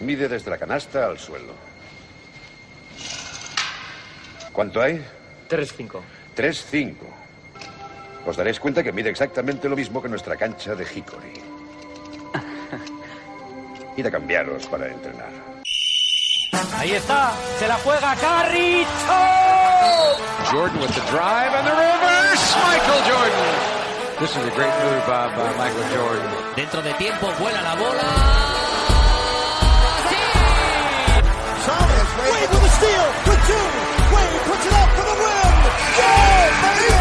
Mide desde la canasta al suelo. ¿Cuánto hay? 3-5. 3-5. Os daréis cuenta que mide exactamente lo mismo que nuestra cancha de Hickory. Id a cambiaros para entrenar. Ahí está, se la juega Carricho. Jordan with the drive and the reverse. Michael Jordan. This is a great move by, by Michael Jordan. Dentro de tiempo vuela la bola. Wade with a steal, with two. Wade puts it up for the win. Yeah, baby!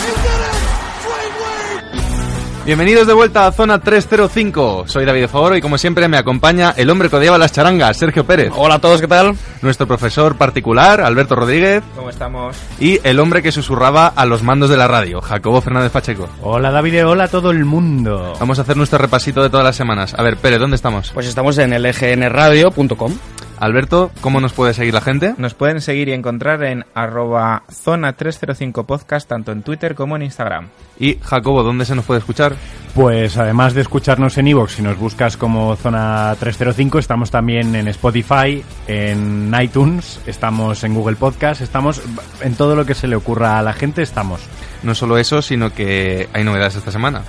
He did it! Dwayne Wade! Bienvenidos de vuelta a Zona 305. Soy David Favoro y como siempre me acompaña el hombre que odiaba las charangas, Sergio Pérez. Hola a todos, ¿qué tal? Nuestro profesor particular, Alberto Rodríguez. ¿Cómo estamos? Y el hombre que susurraba a los mandos de la radio, Jacobo Fernández Pacheco. Hola David, hola a todo el mundo. Vamos a hacer nuestro repasito de todas las semanas. A ver, Pérez, ¿dónde estamos? Pues estamos en lgnradio.com. Alberto, ¿cómo nos puede seguir la gente? Nos pueden seguir y encontrar en arroba zona 305 podcast tanto en Twitter como en Instagram. Y Jacobo, ¿dónde se nos puede escuchar? Pues además de escucharnos en iVoox, si nos buscas como Zona 305, estamos también en Spotify, en iTunes, estamos en Google Podcast, estamos en todo lo que se le ocurra a la gente, estamos. No solo eso, sino que hay novedades esta semana.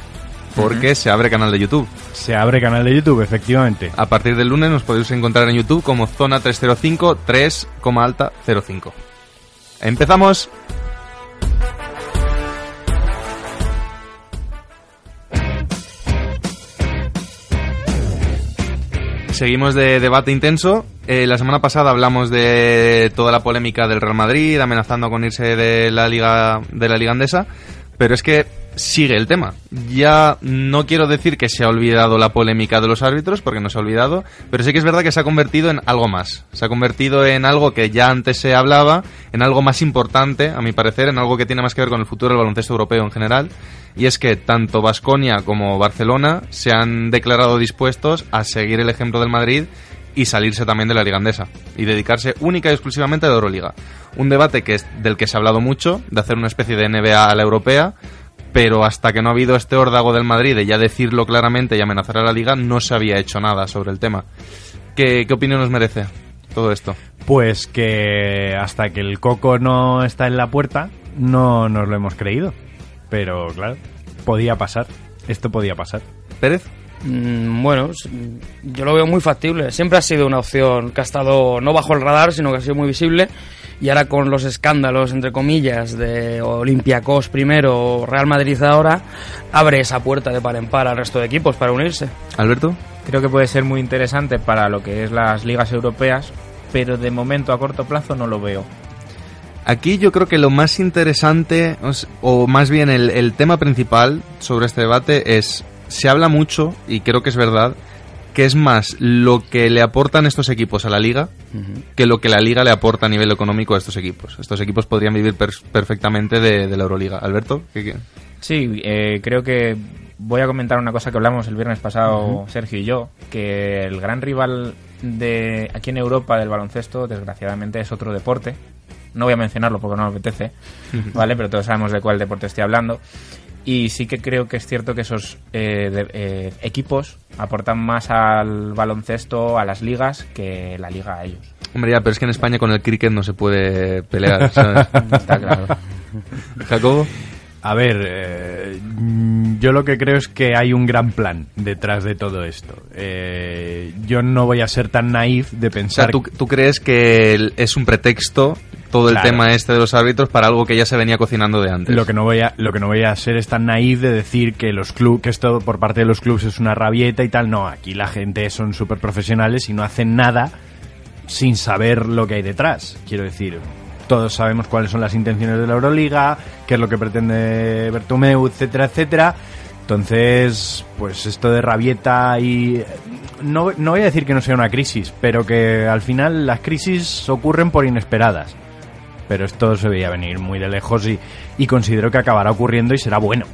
Porque se abre canal de YouTube. Se abre canal de YouTube, efectivamente. A partir del lunes nos podéis encontrar en YouTube como Zona 305 3, alta 05. Empezamos. Seguimos de debate intenso. Eh, la semana pasada hablamos de toda la polémica del Real Madrid amenazando con irse de la liga de la liga andesa, pero es que sigue el tema. Ya no quiero decir que se ha olvidado la polémica de los árbitros, porque no se ha olvidado, pero sí que es verdad que se ha convertido en algo más. Se ha convertido en algo que ya antes se hablaba, en algo más importante, a mi parecer, en algo que tiene más que ver con el futuro del baloncesto europeo en general. Y es que tanto Basconia como Barcelona se han declarado dispuestos a seguir el ejemplo del Madrid y salirse también de la Liga Andesa y dedicarse única y exclusivamente a la Euroliga. Un debate que es del que se ha hablado mucho, de hacer una especie de NBA a la europea, pero hasta que no ha habido este órdago del Madrid de ya decirlo claramente y amenazar a la liga, no se había hecho nada sobre el tema. ¿Qué, qué opinión nos merece todo esto? Pues que hasta que el coco no está en la puerta, no nos lo hemos creído. Pero claro, podía pasar. Esto podía pasar. ¿Pérez? Mm, bueno, yo lo veo muy factible. Siempre ha sido una opción que ha estado no bajo el radar, sino que ha sido muy visible. Y ahora con los escándalos, entre comillas, de Olympiacos primero o Real Madrid ahora, abre esa puerta de par en par al resto de equipos para unirse. ¿Alberto? Creo que puede ser muy interesante para lo que es las ligas europeas, pero de momento a corto plazo no lo veo. Aquí yo creo que lo más interesante, o más bien el, el tema principal sobre este debate es, se habla mucho, y creo que es verdad, que es más lo que le aportan estos equipos a la liga que lo que la liga le aporta a nivel económico a estos equipos. Estos equipos podrían vivir per- perfectamente de, de la Euroliga. Alberto, ¿qué, qué? Sí, eh, creo que voy a comentar una cosa que hablamos el viernes pasado Sergio y yo, que el gran rival de aquí en Europa del baloncesto, desgraciadamente, es otro deporte. No voy a mencionarlo porque no me apetece, ¿vale? Pero todos sabemos de cuál deporte estoy hablando. Y sí que creo que es cierto que esos eh, de- eh, equipos aportan más al baloncesto, a las ligas, que la liga a ellos. Hombre, ya, pero es que en España con el cricket no se puede pelear, ¿sabes? Está claro. Jacobo. A ver, eh, yo lo que creo es que hay un gran plan detrás de todo esto. Eh, yo no voy a ser tan naif de O sea, pensar ¿tú, tú crees que es un pretexto todo el Claro. tema este de los árbitros para algo que ya se venía cocinando de antes? Lo que no voy a, lo que no voy a ser es tan naif de decir que los club, que esto por parte de los clubes es una rabieta y tal. No, aquí la gente son súper profesionales y no hacen nada sin saber lo que hay detrás. Quiero decir, todos sabemos cuáles son las intenciones de la Euroliga, qué es lo que pretende Bertomeu, etcétera, etcétera. Entonces, pues esto de rabieta y... No, no voy a decir que no sea una crisis, pero que al final las crisis ocurren por inesperadas pero esto se veía venir muy de lejos y, y considero que acabará ocurriendo y será bueno.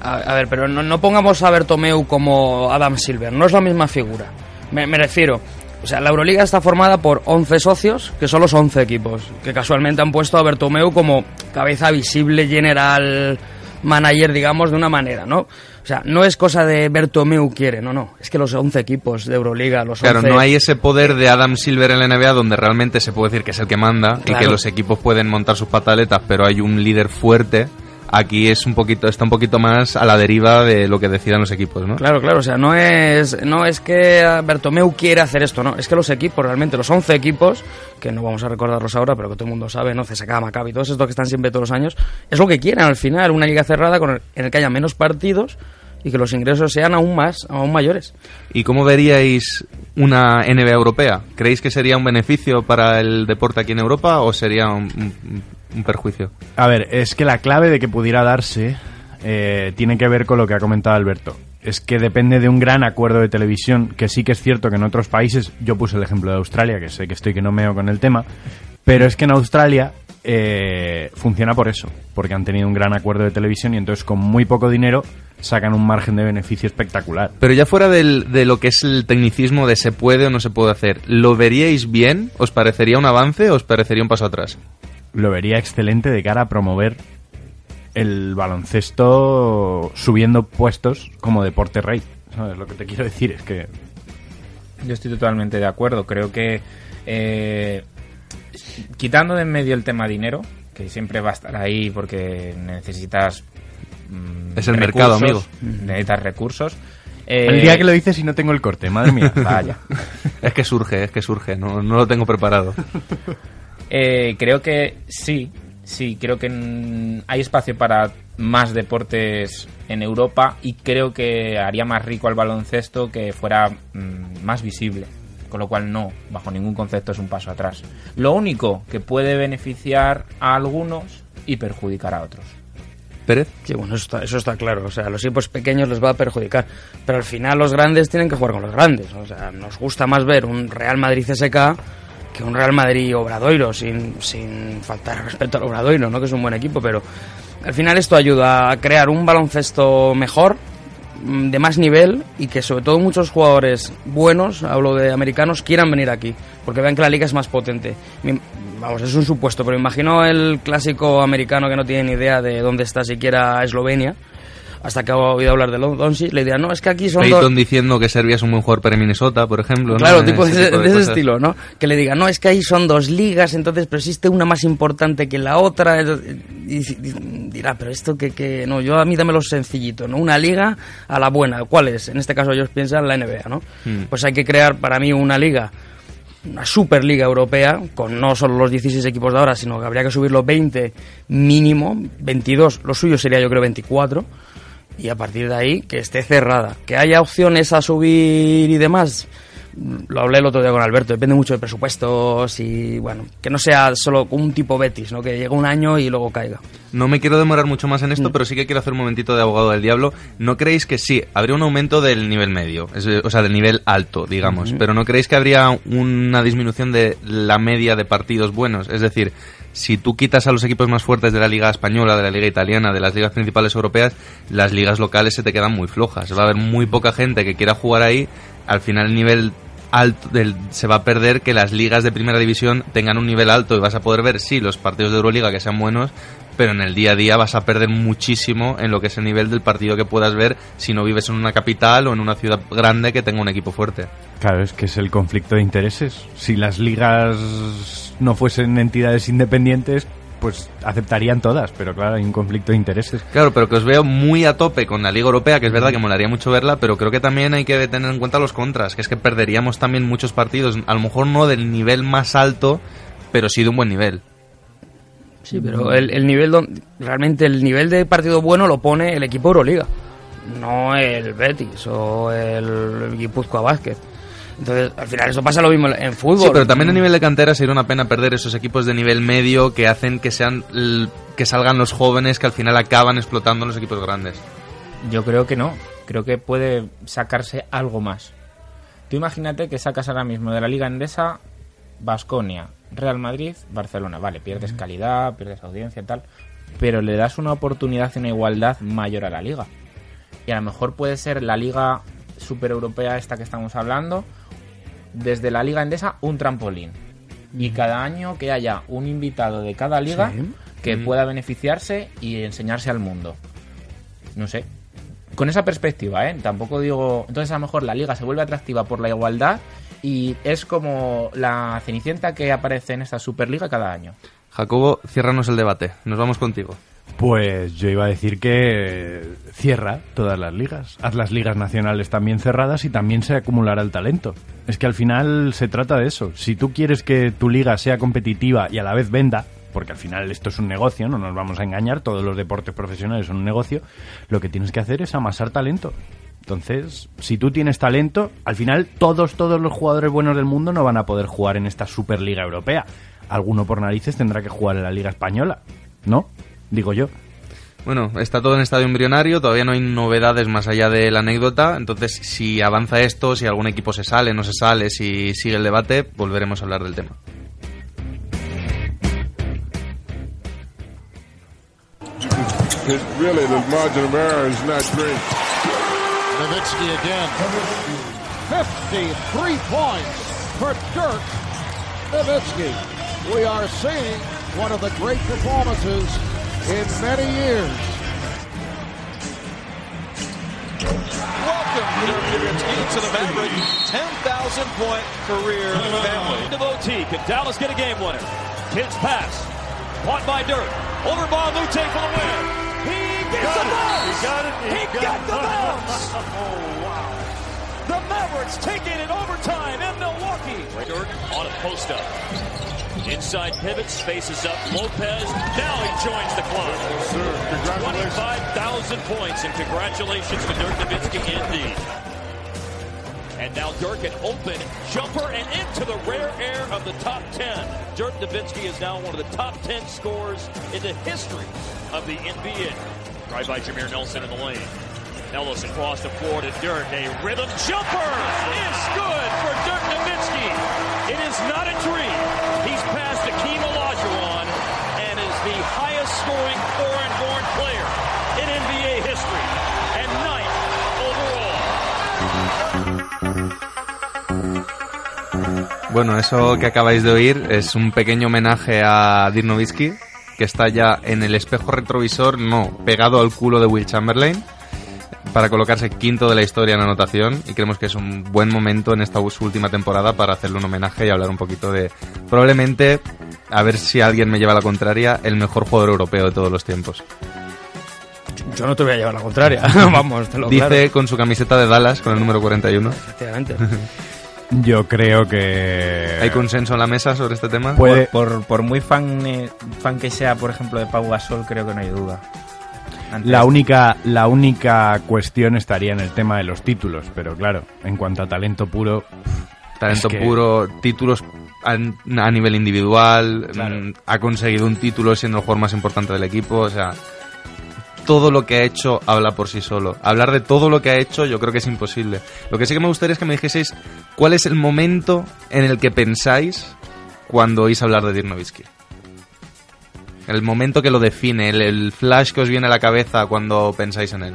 A, a ver, pero no, no pongamos a Bertomeu como Adam Silver, no es la misma figura. Me, me refiero, o sea, la Euroliga está formada por 11 socios, que son los 11 equipos, que casualmente han puesto a Bertomeu como cabeza visible general manager, digamos, de una manera, ¿no? O sea, no es cosa de Bertomeu quiere, no, no. Es que los 11 equipos de Euroliga, los Claro, 11 no hay ese poder de Adam Silver en la NBA donde realmente se puede decir que es el que manda y que los equipos pueden montar sus pataletas, pero hay un líder fuerte. Aquí es un poquito, está un poquito más a la deriva de lo que decidan los equipos, ¿no? Claro, claro, o sea, no es, no es que Bertomeu quiere hacer esto, no, es que los equipos, realmente los 11 equipos, que no vamos a recordarlos ahora, pero que todo el mundo sabe, ¿no? CSKA, Maccabi, todos estos que están siempre todos los años, es lo que quieren al final, una liga cerrada con el- en el que haya menos partidos y que los ingresos sean aún más, aún mayores. ¿Y cómo veríais una NBA europea? ¿Creéis que sería un beneficio para el deporte aquí en Europa o sería un, un- un perjuicio? A ver, es que la clave de que pudiera darse eh, tiene que ver con lo que ha comentado Alberto. Es que depende de un gran acuerdo de televisión, que sí que es cierto que en otros países, yo puse el ejemplo de Australia, que sé que estoy que no meo con el tema, pero es que en Australia eh, funciona por eso, porque han tenido un gran acuerdo de televisión y entonces con muy poco dinero sacan un margen de beneficio espectacular. Pero ya fuera del- de lo que es el tecnicismo de se puede o no se puede hacer, ¿lo veríais bien? ¿Os parecería un avance o os parecería un paso atrás? Lo vería excelente de cara a promover el baloncesto subiendo puestos como deporte rey. ¿Sabes? Lo que te quiero decir es que Yo estoy totalmente de acuerdo. Creo que eh, quitando de en medio el tema dinero, que siempre va a estar ahí porque necesitas. mm, Es el mercado, recursos, Necesitas recursos. eh, el día que lo dices y no tengo el corte, madre mía. Vaya. Es que surge, es que surge, no, no lo tengo preparado. Eh, creo que sí, sí, creo que hay espacio para más deportes en Europa y creo que haría más rico al baloncesto que fuera mm, más visible. Con lo cual no, bajo ningún concepto es un paso atrás. Lo único que puede beneficiar a algunos y perjudicar a otros. Pérez. Sí, bueno, eso está, eso está claro. O sea, a los equipos pequeños les va a perjudicar. Pero al final los grandes tienen que jugar con los grandes. O sea, nos gusta más ver un Real Madrid CSK que un Real Madrid Obradoiro, sin, sin faltar respeto al Obradoiro, ¿no? que es un buen equipo. Pero al final esto ayuda a crear un baloncesto mejor, mm, de más nivel y que sobre todo muchos jugadores buenos, hablo de americanos, quieran venir aquí, porque vean que la liga es más potente. Vamos, es un supuesto, pero imagino el clásico americano que no tiene ni idea de dónde está siquiera Eslovenia, hasta que ha oído hablar de Doncic, le dirán, no, es que aquí son dos... Peyton diciendo que Serbia es un buen jugador para Minnesota, por ejemplo. ¿no? Claro, Eh, tipo de ese, tipo de ese estilo, ¿no? Que le digan, no, es que ahí son dos ligas, entonces, pero existe una más importante que la otra. Y, y- dirá, pero esto que, que. No, yo a mí dámelo sencillito, ¿no? Una liga a la buena. ¿Cuál es? En este caso, ellos piensan la NBA, ¿no? Hmm. Pues hay que crear para mí una liga, una superliga europea, con no solo los 16 equipos de ahora, sino que habría que subirlo 20 mínimo, 22, lo suyo sería yo creo 24 y a partir de ahí que esté cerrada. Que haya opciones a subir y demás, lo hablé el otro día con Alberto, depende mucho de presupuestos y bueno, que no sea solo un tipo Betis, ¿no? que llegue un año y luego caiga. No me quiero demorar mucho más en esto, pero sí que quiero hacer un momentito de abogado del diablo. ¿No creéis que sí, habría un aumento del nivel medio? Es o sea, del nivel alto, digamos. Pero ¿no creéis que habría una disminución de la media de partidos buenos? Es decir, si tú quitas a los equipos más fuertes de la liga española, de la liga italiana, de las ligas principales europeas, las ligas locales se te quedan muy flojas. Va a haber muy poca gente que quiera jugar ahí. Al final el nivel alto del- se va a perder que las ligas de primera división tengan un nivel alto y vas a poder ver, sí, los partidos de Euroliga que sean buenos, pero en el día a día vas a perder muchísimo en lo que es el nivel del partido que puedas ver si no vives en una capital o en una ciudad grande que tenga un equipo fuerte. Claro, es que es el conflicto de intereses. Si las ligas no fuesen entidades independientes, pues aceptarían todas, pero claro, hay un conflicto de intereses. Claro, pero que os veo muy a tope con la Liga Europea, que es verdad que molaría mucho verla, pero creo que también hay que tener en cuenta los contras, que es que perderíamos también muchos partidos, a lo mejor no del nivel más alto, pero sí de un buen nivel. Sí, pero el, el nivel don- realmente el nivel de partido bueno lo pone el equipo Euroliga, no el Betis o el Guipúzcoa Vázquez. Entonces, al final eso pasa lo mismo en fútbol. Sí, pero también a nivel de cantera sería una pena perder esos equipos de nivel medio que hacen que sean que salgan los jóvenes que al final acaban explotando en los equipos grandes. Yo creo que no. Creo que puede sacarse algo más. Tú imagínate que sacas ahora mismo de la Liga Endesa Basconia, Real Madrid, Barcelona. Vale, pierdes calidad, pierdes audiencia y tal. Pero le das una oportunidad y una igualdad mayor a la liga. Y a lo mejor puede ser la liga super europea esta que estamos hablando. Desde la Liga Endesa, un trampolín. Y cada año que haya un invitado de cada liga Sí. que pueda beneficiarse y enseñarse al mundo. no sé. Con esa perspectiva, ¿eh? Tampoco digo... Entonces a lo mejor la liga se vuelve atractiva por la igualdad y es como la cenicienta que aparece en esta Superliga cada año. Jacobo, ciérranos el debate. Nos vamos contigo. Pues yo iba a decir que cierra todas las ligas. Haz las ligas nacionales también cerradas y también se acumulará el talento. Es que al final se trata de eso. Si tú quieres que tu liga sea competitiva y a la vez venda, porque al final esto es un negocio, no nos vamos a engañar, todos los deportes profesionales son un negocio, lo que tienes que hacer es amasar talento. Entonces, si tú tienes talento, al final todos, todos los jugadores buenos del mundo no van a poder jugar en esta Superliga Europea. Alguno por narices tendrá que jugar en la Liga Española, ¿no? Digo yo. Bueno, está todo en estadio embrionario, todavía no hay novedades más allá de la anécdota, entonces si avanza esto, si algún equipo se sale, no se sale, si sigue el debate, volveremos a hablar del tema. It really, the margin of error is not great. Nowitzki again. 53 points for Dirk Nowitzki. We are seeing one of the great performances in many years. Welcome, Dirk Nowitzki, to the Maverick 10,000 point career family. Devotee, can Dallas get a game winner? Kids pass. Caught by Dirk. Over by Lute for the win. He gets the bounce. He got it. He, got, the bounce. oh, wow. The Mavericks take it in overtime in Milwaukee. Dirk on a post up. Inside pivots, faces up Lopez. Now he joins the club. Sir, 25,000 points, and congratulations to Dirk Nowitzki indeed. And now Dirk an open jumper and into the rare air of the top 10. Dirk Nowitzki is now one of the top 10 scorers in the history of the NBA. Right by Jameer Nelson in the lane. Ellis across the floor to Dirk. A rhythm jumper is good for Dirk Nowitzki. It is not a dream. Bueno, eso que acabáis de oír es un pequeño homenaje a Dirk Nowitzki, que está ya en el espejo retrovisor, no, pegado al culo de Will Chamberlain, para colocarse quinto de la historia en anotación, y creemos que es un buen momento en esta su última temporada para hacerle un homenaje y hablar un poquito de, probablemente, a ver si alguien me lleva la contraria, el mejor jugador europeo de todos los tiempos. Yo no te voy a llevar la contraria. Vamos, te lo Dice claro. con su camiseta de Dallas, con el número 41. Efectivamente. Yo creo que... ¿Hay consenso en la mesa sobre este tema? Puede- Por, por, por muy fan, eh, fan que sea, por ejemplo, de Pau Gasol, creo que no hay duda. La única, la única cuestión estaría en el tema de los títulos, pero claro, en cuanto a talento puro, Talento Es que- puro, títulos a, a nivel individual, Claro. mm, ha conseguido un título siendo el jugador más importante del equipo, o sea, todo lo que ha hecho habla por sí solo. Hablar de todo lo que ha hecho yo creo que es imposible. Lo que sí que me gustaría es que me dijeseis cuál es el momento en el que pensáis cuando oís hablar de Dirk. El momento que lo define, el, flash que os viene a la cabeza cuando pensáis en él.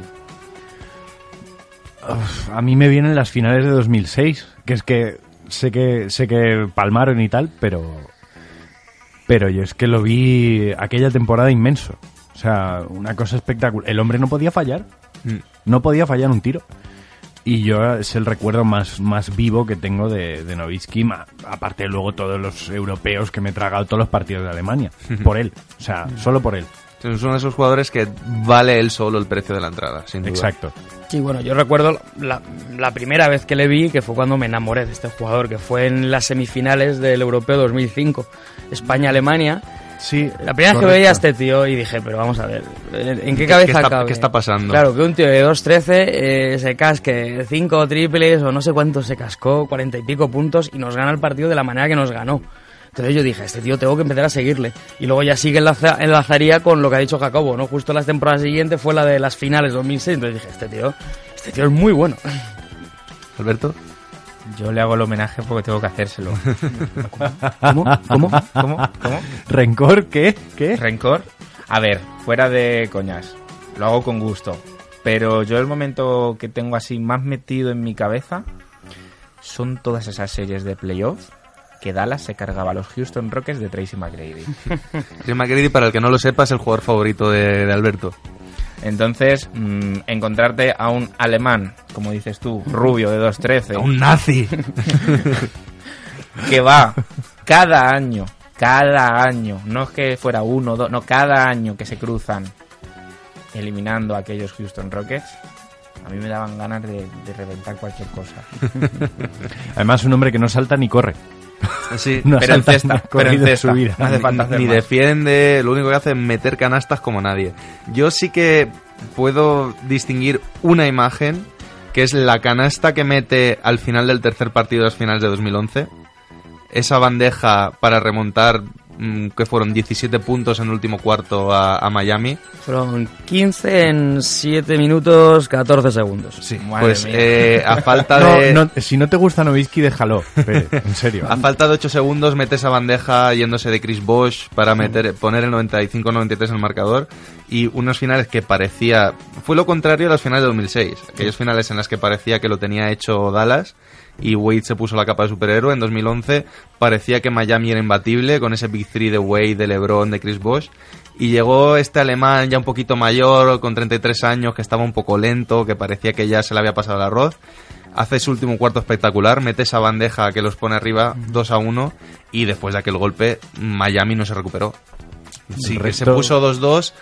a mí me vienen las finales de 2006, que es que sé que sé que palmaron y tal, pero pero yo es que lo vi aquella temporada inmenso. O sea, una cosa espectacular. El hombre no podía fallar. Mm. No podía fallar un tiro. Y yo es el recuerdo más, más vivo que tengo de, de Nowitzki, ma- aparte luego todos los europeos que me he tragado todos los partidos de Alemania. Por él. O sea, solo por él. Es uno de esos jugadores que vale él solo el precio de la entrada, sin duda. Exacto. Sí, bueno, yo recuerdo la, la primera vez que le vi, que fue cuando me enamoré de este jugador, que fue en las semifinales del Europeo 2005, España-Alemania. Sí, La primera vez que veía a este tío y dije, pero vamos a ver, ¿en en qué cabeza qué está- cabe? qué está pasando? Claro, que un tío de 2.13 eh, se casque 5 triples o no sé cuántos se cascó, 40 y pico puntos y nos gana el partido de la manera que nos ganó. Entonces yo dije, este tío tengo que empezar a seguirle. Y luego ya sigue enlaza- enlazaría con lo que ha dicho Jacobo, ¿no? Justo la temporada siguiente fue la de las finales 2006. Entonces dije, este tío, este tío es muy bueno. Alberto. Yo le hago el homenaje porque tengo que hacérselo. ¿Cómo? ¿Cómo? ¿Cómo? ¿Cómo? ¿Rencor? ¿Qué? ¿Qué? ¿Rencor? A ver, fuera de coñas. Lo hago con gusto. Pero yo el momento que tengo así más metido en mi cabeza son todas esas series de playoff que Dallas se cargaba a los Houston Rockets de Tracy McGrady. Jim McGrady, para el que no lo sepa, es el jugador favorito de, de Alberto. Entonces, mm, encontrarte a un alemán, como dices tú, rubio de 2.13. Un nazi. que va cada año, cada año, no es que fuera uno, dos, no, cada año que se cruzan eliminando a aquellos Houston Rockets, a mí me daban ganas de, de reventar cualquier cosa. Además, un hombre que no salta ni corre. Sí, No pero en cesta, pero en corrido en cesta. su vida. No hace falta hacer ni más. defiende, lo único que hace es meter canastas como nadie. Yo sí que puedo distinguir una imagen, que es la canasta que mete al final del tercer partido de las finales de 2011. Esa bandeja para remontar, que fueron 17 puntos en el último cuarto a, a Miami. Fueron 15 en 7 minutos 14 segundos. Sí, Madre pues eh, a falta No, de... no, si no te gusta Nowitzki, déjalo. Pérez, en serio. A falta de 8 segundos mete esa bandeja yéndose de Chris Bosh para meter, poner el 95-93 en el marcador y unos finales que parecía... Fue lo contrario a los finales de 2006. Aquellos finales en las que parecía que lo tenía hecho Dallas y Wade se puso la capa de superhéroe. En 2011 parecía que Miami era imbatible con ese Big Three de Wade, de LeBron, de Chris Bosh. Y llegó este alemán ya un poquito mayor, con 33 años, que estaba un poco lento, que parecía que ya se le había pasado el arroz hace su último cuarto espectacular, mete esa bandeja que los pone arriba 2 a 1 y después de aquel golpe Miami no se recuperó. Sí, que se puso 2-2,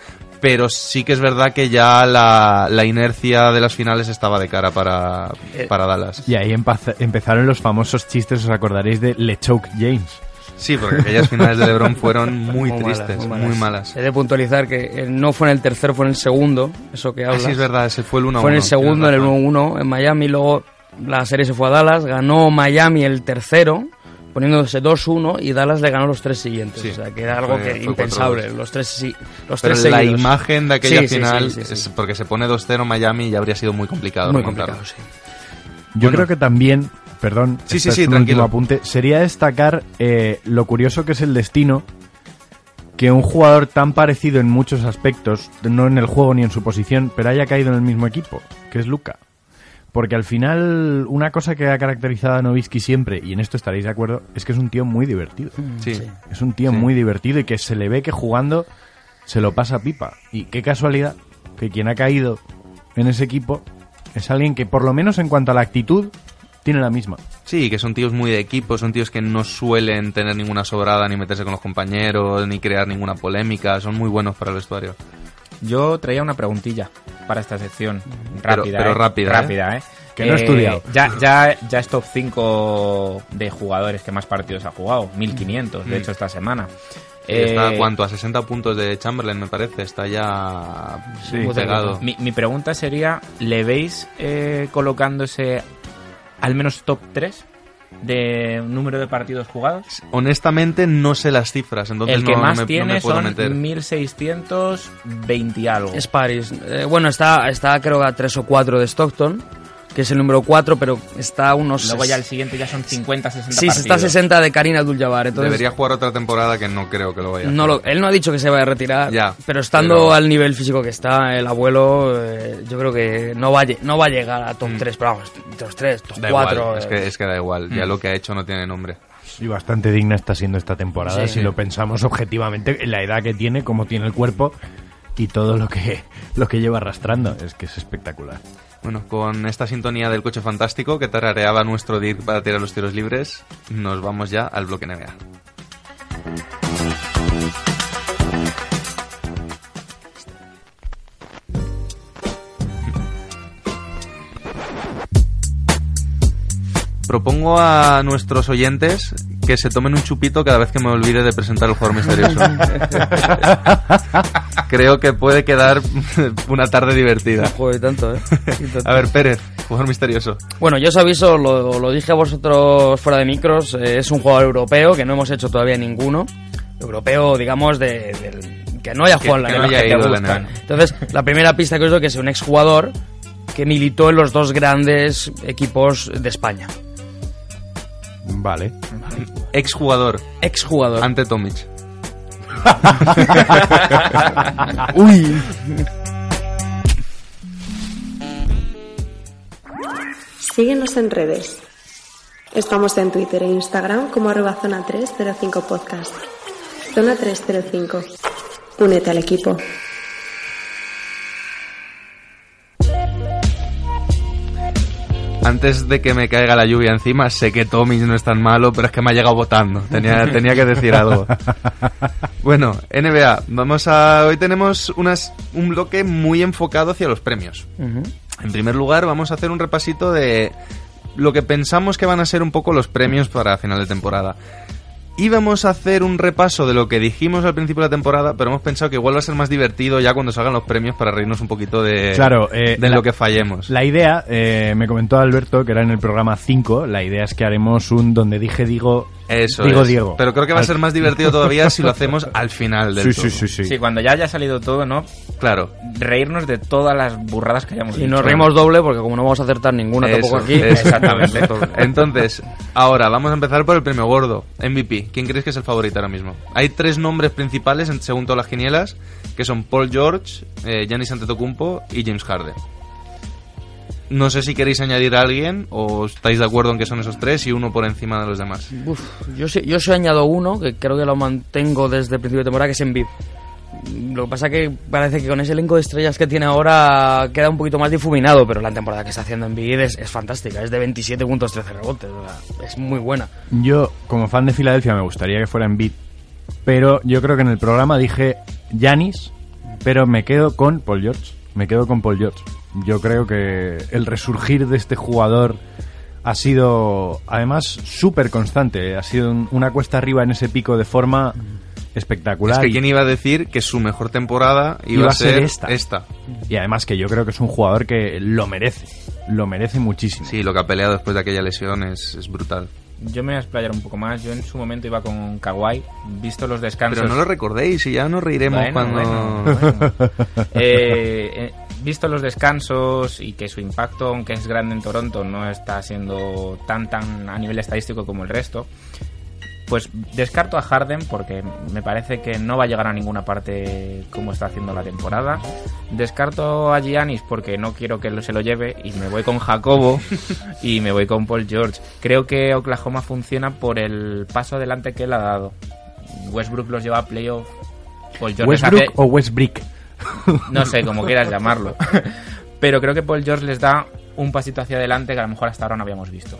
pero sí que es verdad que ya la, la inercia de las finales estaba de cara para, Eh, para Dallas. Y ahí empezaron los famosos chistes, os acordaréis de LeChoke James. Sí, porque aquellas finales de LeBron fueron muy, Muy malas, tristes, muy muy malas. malas. He de puntualizar que eh, no fue en el tercero, fue en el segundo, eso que hablas. Así es verdad, ese fue el 1 Fue en el segundo, en el 1-1 en Miami, luego la serie se fue a Dallas, ganó Miami el tercero, poniéndose 2-1 y Dallas le ganó los tres siguientes. Sí, o sea, que era algo fue- que fue impensable, 4-2. los tres, sí, los Pero tres la seguidos. imagen de aquella Sí, final, sí, sí, sí. es porque se pone 2-0 Miami y ya habría sido muy complicado. Muy remontarlo. complicado, sí. Yo Bueno. creo que también, perdón, Sí, sí, este sí, es un tranquilo. último apunte, sería destacar eh, lo curioso que es el destino que un jugador tan parecido en muchos aspectos, no en el juego ni en su posición, pero haya caído en el mismo equipo, que es Luca. Porque al final, una cosa que ha caracterizado a Nowitzki siempre, y en esto estaréis de acuerdo, es que es un tío muy divertido. Sí. Es un tío Sí. muy divertido y que se le ve que jugando se lo pasa pipa. Y qué casualidad que quien ha caído en ese equipo es alguien que, por lo menos en cuanto a la actitud, tiene la misma. Sí, que son tíos muy de equipo, son tíos que no suelen tener ninguna sobrada, ni meterse con los compañeros, ni crear ninguna polémica, son muy buenos para el vestuario. Yo traía una preguntilla para esta sección. Rápida, pero ¿eh? rápida, ¿eh? Rápida, ¿eh? Que no he estudiado. Ya, ya, ya es top 5 de jugadores que más partidos ha jugado. 1500, de Mm. hecho, esta semana. Está a Eh, cuánto, a 60 puntos de Chamberlain, me parece, está ya Sí. muy pegado. Mi, mi pregunta sería, ¿le veis eh, colocándose al menos top 3 de número de partidos jugados? Honestamente no sé las cifras, entonces El que no, no más me, no tiene me puedo son meter. 1620 y algo. Es Paris. Eh, bueno, está, está creo que a 3 o 4 de Stockton, que es el número 4, pero está a unos... Luego ya el siguiente ya son 50, 60 Sí, partidos. está a 60 de Karina Abdul-Jabbar, entonces... Debería jugar otra temporada que no creo que lo vaya a No hacer. lo- él no ha dicho que se vaya a retirar, Ya, pero estando pero- al nivel físico que está el abuelo, eh, yo creo que no va, a, no va a llegar a top Mm. 3, pero vamos, los 3, top Da 4. igual, es que, es que da igual, ya Mm. lo que ha hecho no tiene nombre. Y bastante digna está siendo esta temporada, Sí. si lo pensamos objetivamente, en la edad que tiene, cómo tiene el cuerpo y todo lo que, lo que lleva arrastrando. Es que es espectacular. Bueno, con esta sintonía del coche fantástico que tarareaba nuestro Dirk para tirar los tiros libres, nos vamos ya al bloque NBA. Propongo a nuestros oyentes que se tomen un chupito cada vez que me olvide de presentar el jugador misterioso. Creo que puede quedar una tarde divertida. Joder, tanto, ¿eh? Tanto. A ver, Pérez, jugador misterioso. Bueno, yo os aviso, lo, lo dije a vosotros fuera de micros, eh, es un jugador europeo que no hemos hecho todavía ninguno. Europeo, digamos, de, que no haya Que- jugado en la que no haya que la. Entonces, la primera pista que os doy que es un exjugador que militó en los dos grandes equipos de España. Vale. Exjugador. Exjugador. Ante Tomic. Uy. Síguenos en redes. Estamos en Twitter e Instagram como arroba zona 305 podcast. Zona 305. Únete al equipo. Antes de que me caiga la lluvia encima, sé que Tommy no es tan malo, pero es que me ha llegado votando. Tenía, tenía que decir algo. Bueno, NBA, vamos a. Hoy tenemos unas, un bloque muy enfocado hacia los premios. En primer lugar, vamos a hacer un repasito de lo que pensamos que van a ser un poco los premios para final de temporada. Íbamos a hacer un repaso de lo que dijimos al principio de la temporada, pero hemos pensado que igual va a ser más divertido ya cuando salgan los premios para reírnos un poquito de, Claro, eh, de la- lo que fallemos. La idea, eh, me comentó Alberto, que era en el programa 5, la idea es que haremos un donde dije digo, Eso digo es. Diego. Pero creo que va a ser más divertido todavía si lo hacemos al final del Sí, sí, sí, sí. Sí, cuando ya haya salido todo, ¿no? Claro. Reírnos de todas las burradas que hayamos Y dicho. nos reímos doble porque como no vamos a acertar ninguna tampoco aquí. eso. Exactamente. Entonces, ahora vamos a empezar por el premio gordo, MVP. ¿Quién crees que es el favorito ahora mismo? Hay tres nombres principales, según todas las quinielas, que son Paul George, eh, Giannis Antetokounmpo y James Harden. No sé si queréis añadir a alguien o estáis de acuerdo en que son esos tres y uno por encima de los demás. Uf, yo, sí, yo sí añado uno, que creo que lo mantengo desde el principio de temporada, que es Embiid. Lo que pasa que parece que con ese elenco de estrellas que tiene ahora queda un poquito más difuminado, pero la temporada que está haciendo Embiid es, es fantástica. Es de 27 puntos, 13 rebotes. es muy buena. Yo, como fan de Filadelfia, me gustaría que fuera en beat, pero yo creo que en el programa dije Janis, pero me quedo con Paul George. Me quedo con Paul George. Yo creo que el resurgir de este jugador ha sido, además, súper constante. Ha sido un- una cuesta arriba en ese pico de forma espectacular. Es que quién iba a decir que su mejor temporada iba, a ser esta. Y además que yo creo que es un jugador que lo merece. Lo merece muchísimo. Sí, lo que ha peleado después de aquella lesión es, es brutal. Yo me voy a explayar un poco más. Yo en su momento iba con Kawhi, visto los descansos. Pero no lo recordéis y ya nos reiremos Bueno, cuando... bueno, bueno. Eh, eh, visto los descansos y que su impacto, aunque es grande en Toronto, no está siendo tan tan a nivel estadístico como el resto, pues descarto a Harden porque me parece que no va a llegar a ninguna parte como está haciendo la temporada. Descarto a Giannis porque no quiero que se lo lleve y me voy con Jacobo y me voy con Paul George. Creo que Oklahoma funciona por el paso adelante que él ha dado. Westbrook los lleva a playoff. Paul George Westbrook hace- o Westbrick. no sé, como quieras llamarlo. Pero creo que Paul George les da un pasito hacia adelante que a lo mejor hasta ahora no habíamos visto.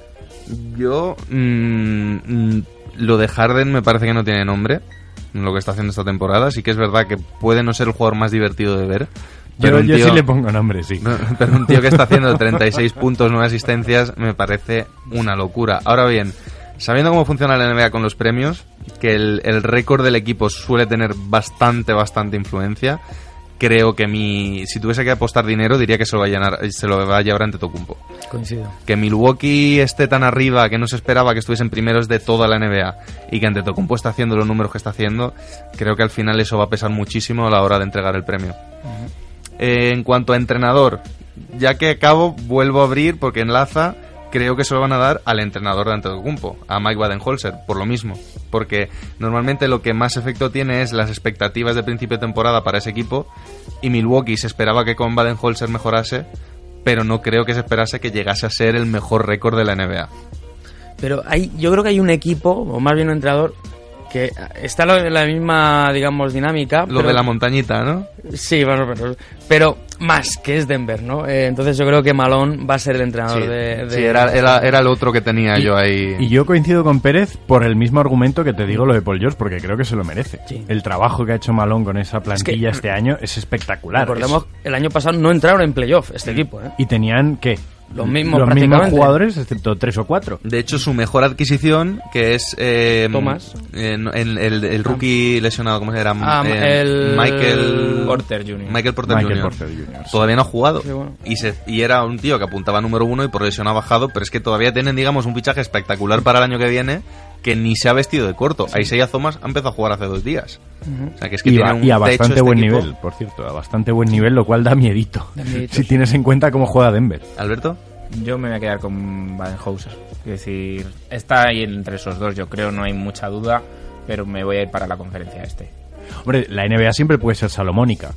Yo. mm, mm, lo de Harden me parece que no tiene nombre. Lo que está haciendo esta temporada. Sí que es verdad que puede no ser el jugador más divertido de ver. Yo, un yo tío- sí le pongo nombre, sí. Pero un tío que está haciendo 36 puntos, 9 asistencias, me parece una locura. Ahora bien, sabiendo cómo funciona la NBA con los premios, que el, el récord del equipo suele tener bastante, bastante influencia, creo que mi. Si tuviese que apostar dinero, diría que se lo va a, llenar, se lo va a llevar ante Tocumpo. Coincido. Que Milwaukee esté tan arriba que no se esperaba que estuviesen primeros de toda la NBA y que Antetokounmpo está haciendo los números que está haciendo, creo que al final eso va a pesar muchísimo a la hora de entregar el premio. Eh, en cuanto a entrenador, ya que acabo, vuelvo a abrir porque enlaza. Creo que se lo van a dar al entrenador de Antetokounmpo, a Mike Badenholzer, por lo mismo. Porque normalmente lo que más efecto tiene es las expectativas de principio de temporada para ese equipo. Y Milwaukee se esperaba que con Badenholzer mejorase, pero no creo que se esperase que llegase a ser el mejor récord de la NBA. Pero hay, yo creo que hay un equipo, o más bien un entrenador, que está lo- en la misma, digamos, dinámica. Lo pero- de la montañita, ¿no? Sí, más o menos. Pero más, que es Denver, ¿no? Eh, entonces yo creo que Malone va a ser el entrenador Sí, de, de- sí, era, era, era el otro que tenía yo ahí. Y yo coincido con Pérez por el mismo argumento que te digo lo de Paul George, porque creo que se lo merece. El trabajo que ha hecho Malón con esa plantilla este año es espectacular. Recordemos, Es- el año pasado no entraron en playoff este equipo, ¿eh? y tenían, ¿qué? Los mismos Los mismos jugadores, excepto tres o cuatro. De hecho, su mejor adquisición, que es... eh, Thomas. eh, no, el, el- el rookie lesionado, ¿cómo se llama? Ah, Eh, el- Michael... Porter Jr. Michael Porter Michael Jr. Porter Jr., sí. Todavía no ha jugado. Sí, bueno. y, se, y era un tío que apuntaba a número uno y por lesión ha bajado, pero es que todavía tienen, digamos, un fichaje espectacular para el año que viene que ni se ha vestido de corto. Isaiah Thomas ha empezado a jugar hace dos días. O sea, que es que y, tiene a, un y a bastante este buen equipo. nivel, por cierto, a bastante buen nivel, lo cual da miedito. Da miedito, si sí. tienes en cuenta cómo juega Denver. ¿Alberto? Yo me voy a quedar con Badenhauser. Es decir, está ahí entre esos dos, yo creo, no hay mucha duda, pero me voy a ir para la conferencia este. Hombre, la NBA siempre puede ser salomónica.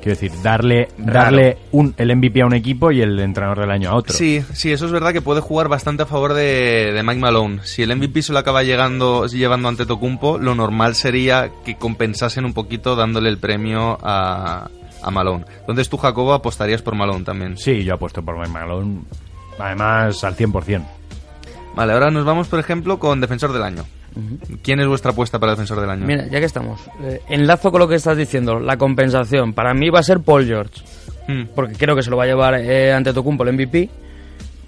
Quiero decir, darle, darle un, el MVP a un equipo y el entrenador del año a otro. Sí, sí, eso es verdad que puede jugar bastante a favor de, de Mike Malone. Si el MVP se lo acaba llegando, llevando ante Tocumpo, lo normal sería que compensasen un poquito dándole el premio a, a Malone. Entonces tú, Jacobo, apostarías por Malone también. Sí, yo apuesto por Mike Malone Además, al 100%. Vale, ahora nos vamos, por ejemplo, con Defensor del Año. ¿Quién es vuestra apuesta para Defensor del Año? Mira, ya que estamos, eh, enlazo con lo que estás diciendo, la compensación. Para mí va a ser Paul George, Hmm. porque creo que se lo va a llevar eh, ante Tocumpo el MVP.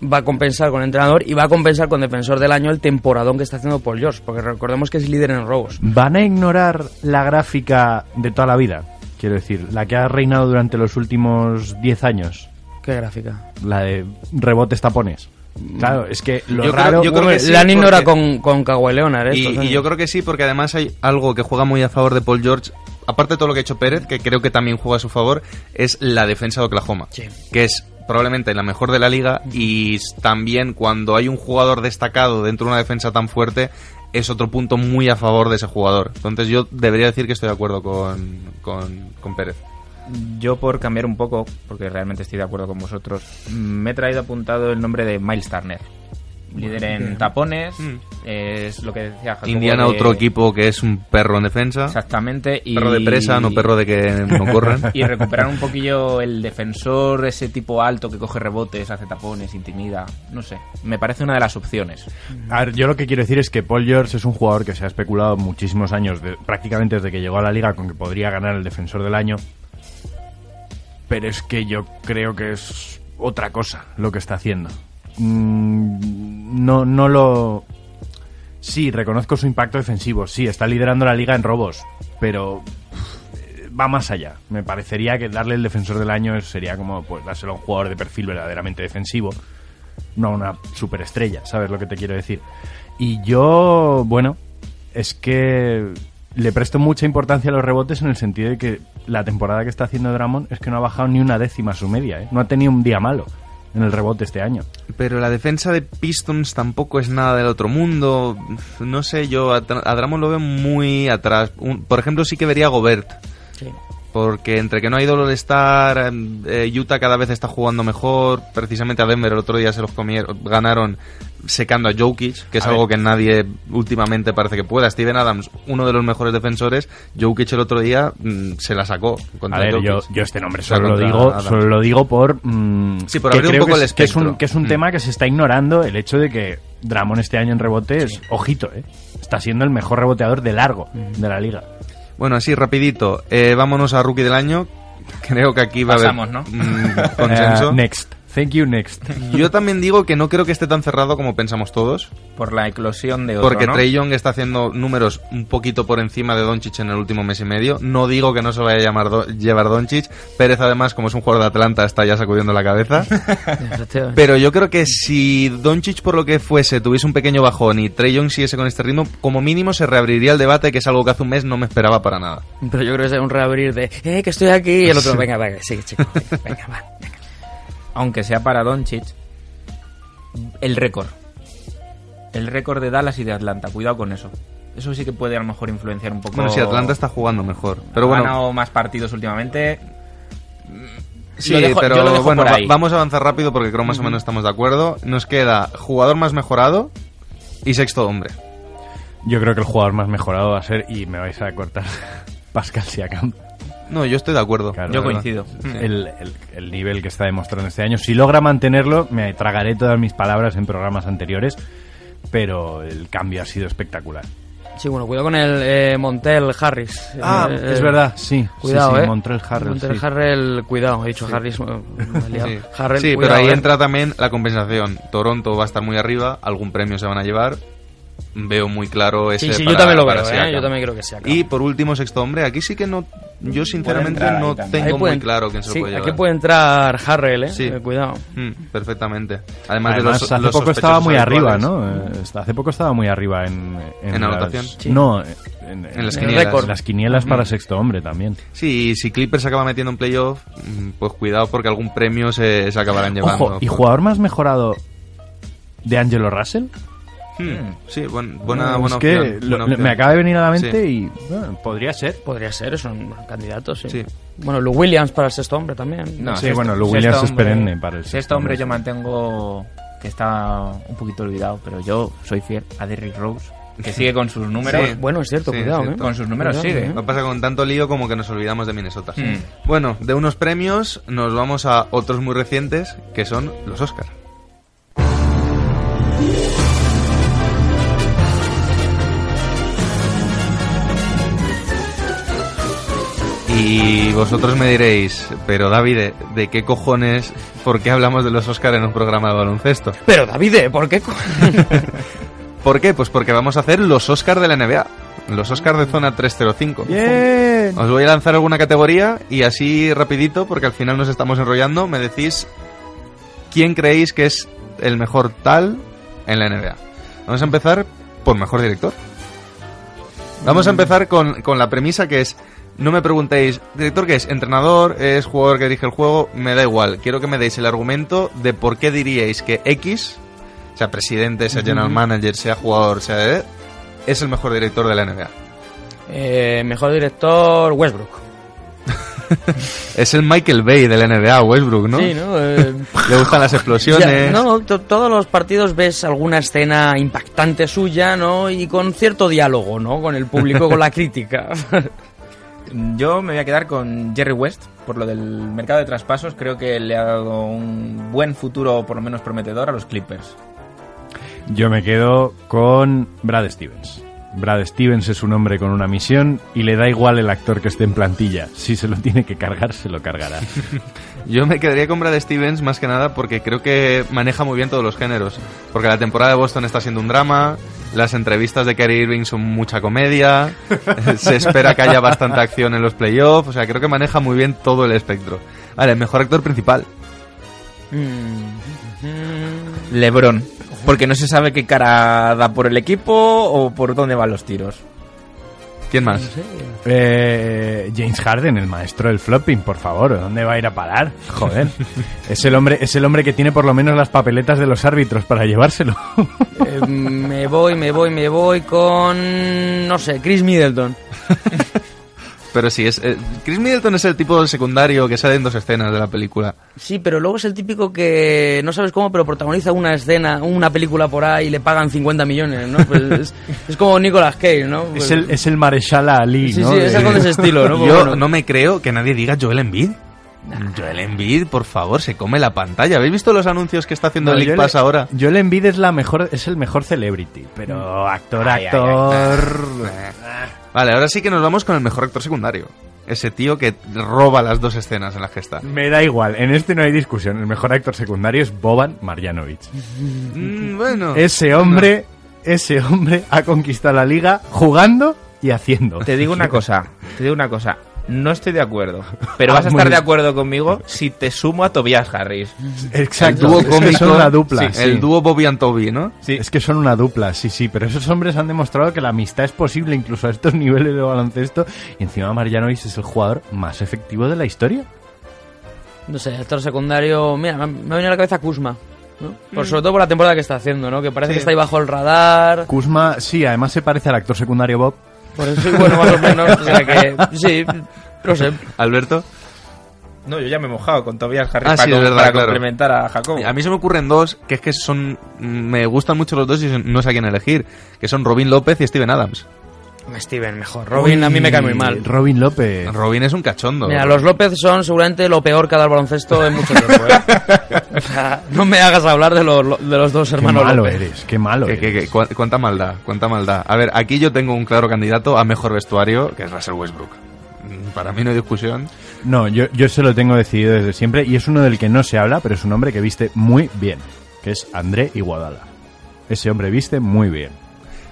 Va a compensar con el entrenador y va a compensar con defensor del año el temporadón que está haciendo Paul George, porque recordemos que es líder en robos. ¿Van a ignorar la gráfica de toda la vida? Quiero decir, la que ha reinado durante los últimos 10 años. ¿Qué gráfica? La de rebotes tapones. Claro, es que lo Yo creo- raro... yo creo que sí, la han ignorado porque- con, con Kawhi Leonard, ¿eh? Y, yo creo que sí, porque además hay algo que juega muy a favor de Paul George, aparte de todo lo que ha hecho Pérez, que creo que también juega a su favor, es la defensa de Oklahoma, Sí. que es probablemente la mejor de la liga y también cuando hay un jugador destacado dentro de una defensa tan fuerte es otro punto muy a favor de ese jugador. Entonces yo debería decir que estoy de acuerdo con, con, con Pérez. Yo por cambiar un poco, porque realmente estoy de acuerdo con vosotros, me he traído apuntado el nombre de Miles Turner. Líder en tapones, Mm. es lo que decía Jacobo Indiana, de- otro equipo que es un perro en defensa. Exactamente. Y... Perro de presa, no perro de que no corren. Y recuperar un poquillo el defensor, ese tipo alto que coge rebotes, hace tapones, intimida. No sé. Me parece una de las opciones. A ver, yo lo que quiero decir es que Paul George es un jugador que se ha especulado muchísimos años, de- prácticamente desde que llegó a la liga, con que podría ganar el defensor del año. Pero es que yo creo que es otra cosa lo que está haciendo. Mm, no, no lo. Sí, reconozco su impacto defensivo. Sí, está liderando la liga en robos. Pero eh, va más allá. Me parecería que darle el defensor del año sería como pues dárselo a un jugador de perfil verdaderamente defensivo no a una superestrella, ¿sabes lo que te quiero decir? Y yo, bueno, es que le presto mucha importancia a los rebotes en el sentido de que la temporada que está haciendo Dramon es que no ha bajado ni una décima su media, ¿eh? No ha tenido un día malo en el rebote este año. Pero la defensa de Pistons tampoco es nada del otro mundo. No sé, yo a, a lo veo muy atrás. Un- por ejemplo, sí que vería a Gobert. Sí. Porque entre que no ha ido el eh, Utah cada vez está jugando mejor. Precisamente a Denver el otro día se los comieron, ganaron secando a Jokic, que es A algo ver. que nadie últimamente parece que pueda. Steven Adams, uno de los mejores defensores, Jokic el otro día mm, se la sacó. A Contra ver, Jokic. yo, yo este nombre solo lo digo, solo lo digo por mm, Sí, por abrir un poco que el es, que es un, espectro. que es un Mm. tema que se está ignorando el hecho de que Dramon este año en rebotes, ojito, eh, está siendo el mejor reboteador de largo de la liga. Bueno, así rapidito, eh, vámonos a Rookie del Año. Creo que aquí va Pasamos, a ¿no? haber mm, consenso. Eh, next, thank you next. Yo también digo que no creo que esté tan cerrado como pensamos todos. Por la eclosión de otro, Porque ¿no? Trey Young está haciendo números un poquito por encima de Doncic en el último mes y medio. No digo que no se vaya a llamar Do- llevar Doncic. Pérez, además, como es un jugador de Atlanta, está ya sacudiendo la cabeza. Pero yo creo que si Doncic, por lo que fuese, tuviese un pequeño bajón y Trey Young siguiese con este ritmo, como mínimo se reabriría el debate, que es algo que hace un mes no me esperaba para nada. Pero yo creo que es un reabrir de, eh, que estoy aquí. Y el otro, venga, venga, sigue, chico. Venga, va. Aunque sea para Doncic, el récord. El récord de Dallas y de Atlanta. Cuidado con eso. Eso sí que puede a lo mejor influenciar un poco. Bueno, si Atlanta está jugando mejor. Pero ha bueno, ganado más partidos últimamente. Sí, Lo dejo- pero yo lo dejo bueno, por va- ahí. vamos a avanzar rápido porque creo más o menos estamos de acuerdo. Nos queda jugador más mejorado y sexto hombre. Yo creo que el jugador más mejorado va a ser, y me vais a cortar, Pascal Siakam. No, yo estoy de acuerdo. Claro, Yo coincido. El, el- el nivel que está demostrando este año. Si logra mantenerlo, me tragaré todas mis palabras en programas anteriores, pero el cambio ha sido espectacular. Sí, bueno, cuidado con el eh, Montel Harris. Ah, Eh, es verdad, sí. Cuidado, Sí, sí, eh. Montrell Harrell, Montrell sí. Harrell, cuidado, he dicho Harris. eh, liado. Sí, Harrell, Sí, pero ahí eh. entra también la compensación. Toronto va a estar muy arriba, algún premio se van a llevar. Veo muy claro ese Sí, sí, para- yo también lo veo, eh, yo también creo que Siakam. Y por último, sexto hombre, aquí sí que no. Yo sinceramente no tengo muy claro quién se sí, lo puede llevar. Aquí puede entrar Harrell, eh. Sí. eh, Cuidado. Mm, perfectamente. Además, Además, de los, hace los poco estaba muy arriba. ¿no? Eh, Hace poco estaba muy arriba en... ¿En las- anotación? Sí. No, en, En las en quinielas. las quinielas para sexto hombre también. Sí, y si Clippers se acaba metiendo en playoff, mm, pues cuidado porque algún premio se, se acabarán llevando. Ojo, ¿y jugador más mejorado de Angelo Russell? Hmm, sí, buen- buena, No, buena es que opción, buena me acaba de venir a la mente Sí. y bueno, podría ser. Podría ser, son candidatos, sí. Sí. Bueno, Lou Williams para el sexto hombre también. No, Sí, sexto- bueno, Lou Williams es perenne para el Sexto sexto hombre yo mantengo que está un poquito olvidado, pero yo soy fiel a Derrick Rose, que sigue con sus números. Sí. Bueno, es cierto, Sí, cuidado, eh. Con sus números Cuidado, sigue. eh. Lo que pasa con tanto lío como que nos olvidamos de Minnesota. Mm. Bueno, de unos premios nos vamos a otros muy recientes que son los Oscar. Y vosotros me diréis, pero David, ¿de qué cojones, por qué hablamos de los Oscar en un programa de baloncesto? Pero David, ¿por qué? ¿Por qué? Pues porque vamos a hacer los Oscar de la NBA. Los Oscar de zona 305. Bien. Os voy a lanzar alguna categoría y así rapidito, porque al final nos estamos enrollando, me decís quién creéis que es el mejor tal en la NBA. Vamos a empezar por mejor director. Vamos a empezar con, con la premisa que es, no me preguntéis, director qué es, entrenador, es jugador que dirige el juego, me da igual. Quiero que me deis el argumento de por qué diríais que X, sea presidente, sea general manager, sea jugador, sea... de- es el mejor director de la NBA. Eh, mejor director, Westbrook. Es el Michael Bay de la NBA, Westbrook, ¿no? Sí, ¿no? Eh, Le gustan las explosiones. Ya, no, to- todos los partidos ves alguna escena impactante suya, ¿no? Y con cierto diálogo, ¿no? Con el público, con la crítica. Yo me voy a quedar con Jerry West por lo del mercado de traspasos. Creo que le ha dado un buen futuro, por lo menos prometedor, a los Clippers. Yo me quedo con Brad Stevens. Brad Stevens es un hombre con una misión y le da igual el actor que esté en plantilla. Si se lo tiene que cargar, se lo cargará. Yo me quedaría con Brad Stevens más que nada porque creo que maneja muy bien todos los géneros. Porque la temporada de Boston está siendo un drama, las entrevistas de Kyrie Irving son mucha comedia, se espera que haya bastante acción en los playoffs, o sea, creo que maneja muy bien todo el espectro. Vale, mejor actor principal. Mm, LeBron. Porque no se sabe qué cara da por el equipo o por dónde van los tiros. ¿Quién más? Eh, James Harden, el maestro del flopping, por favor, ¿dónde va a ir a parar? Joder. es el hombre, es el hombre que tiene por lo menos las papeletas de los árbitros para llevárselo. Eh, me voy, me voy, me voy con... No sé, Chris Middleton. Pero sí, es, eh, Chris Middleton es el tipo secundario que sale en dos escenas de la película. Sí, pero luego es el típico que no sabes cómo, pero protagoniza una escena, una película por ahí y le pagan 50 millones, ¿no? Pues es, es como Nicolas Cage, ¿no? Pues- es, el, es el Mareshal Ali, Sí, ¿no? sí, es algo de ese estilo, ¿no? Pues Yo bueno. no me creo que nadie diga Joel Embiid. Joel Embiid, por favor, se come la pantalla. ¿Habéis visto los anuncios que está haciendo No, el League Pass ahora? Le envidio es la mejor, es el mejor celebrity, pero actor, Ay, ay, actor. Vale, ahora sí que nos vamos con el mejor actor secundario. Ese tío que roba las dos escenas en las que está. Me da igual, en este no hay discusión. El mejor actor secundario es Boban Marjanovic. Mm, bueno. Ese hombre, ese hombre ha conquistado la liga jugando y haciendo. Te digo una cosa, te digo una cosa. No estoy de acuerdo, pero Ah, vas a estar de acuerdo conmigo si te sumo a Tobias Harris. Exacto. El dúo es que son una dupla. sí, sí. el dúo Bobby and Toby, ¿no? Es que son una dupla, sí, sí, pero esos hombres han demostrado que la amistad es posible incluso a estos niveles de baloncesto y encima Marjanovic es el jugador más efectivo de la historia. No sé, actor secundario... Mira, me, ha venido a la cabeza Kuzma. ¿no? Mm. Por, sobre todo por la temporada que está haciendo, ¿no? Que parece Sí. que está ahí bajo el radar. Kuzma, sí, además se parece al actor secundario Bob. Por eso, bueno, más o menos. O sea que, sí, no sé. Alberto. No, yo ya me he mojado con Tobias Harris Ah, para, sí, verdad, para claro. complementar a Jacobo. A mí se me ocurren dos que es que son. Me gustan mucho los dos y no sé a quién elegir. Que son Robin López y Steven Adams. Steven, mejor. Robin a mí me cae muy mal. Robin López. Robin es un cachondo. Mira, los López son seguramente lo peor que ha dado el baloncesto en mucho tiempo. ¿eh? O sea, no me hagas hablar de los, de los dos Qué hermanos malo López. eres, qué malo que- eres. cu- cuánta maldad, cuánta maldad. A ver, aquí yo tengo un claro candidato a mejor vestuario, que es Russell Westbrook. Mm, Para mí no hay discusión. No, yo, yo se lo tengo decidido desde siempre y es uno del que no se habla, pero es un hombre que viste muy bien, que es André Iguodala. Ese hombre viste muy bien.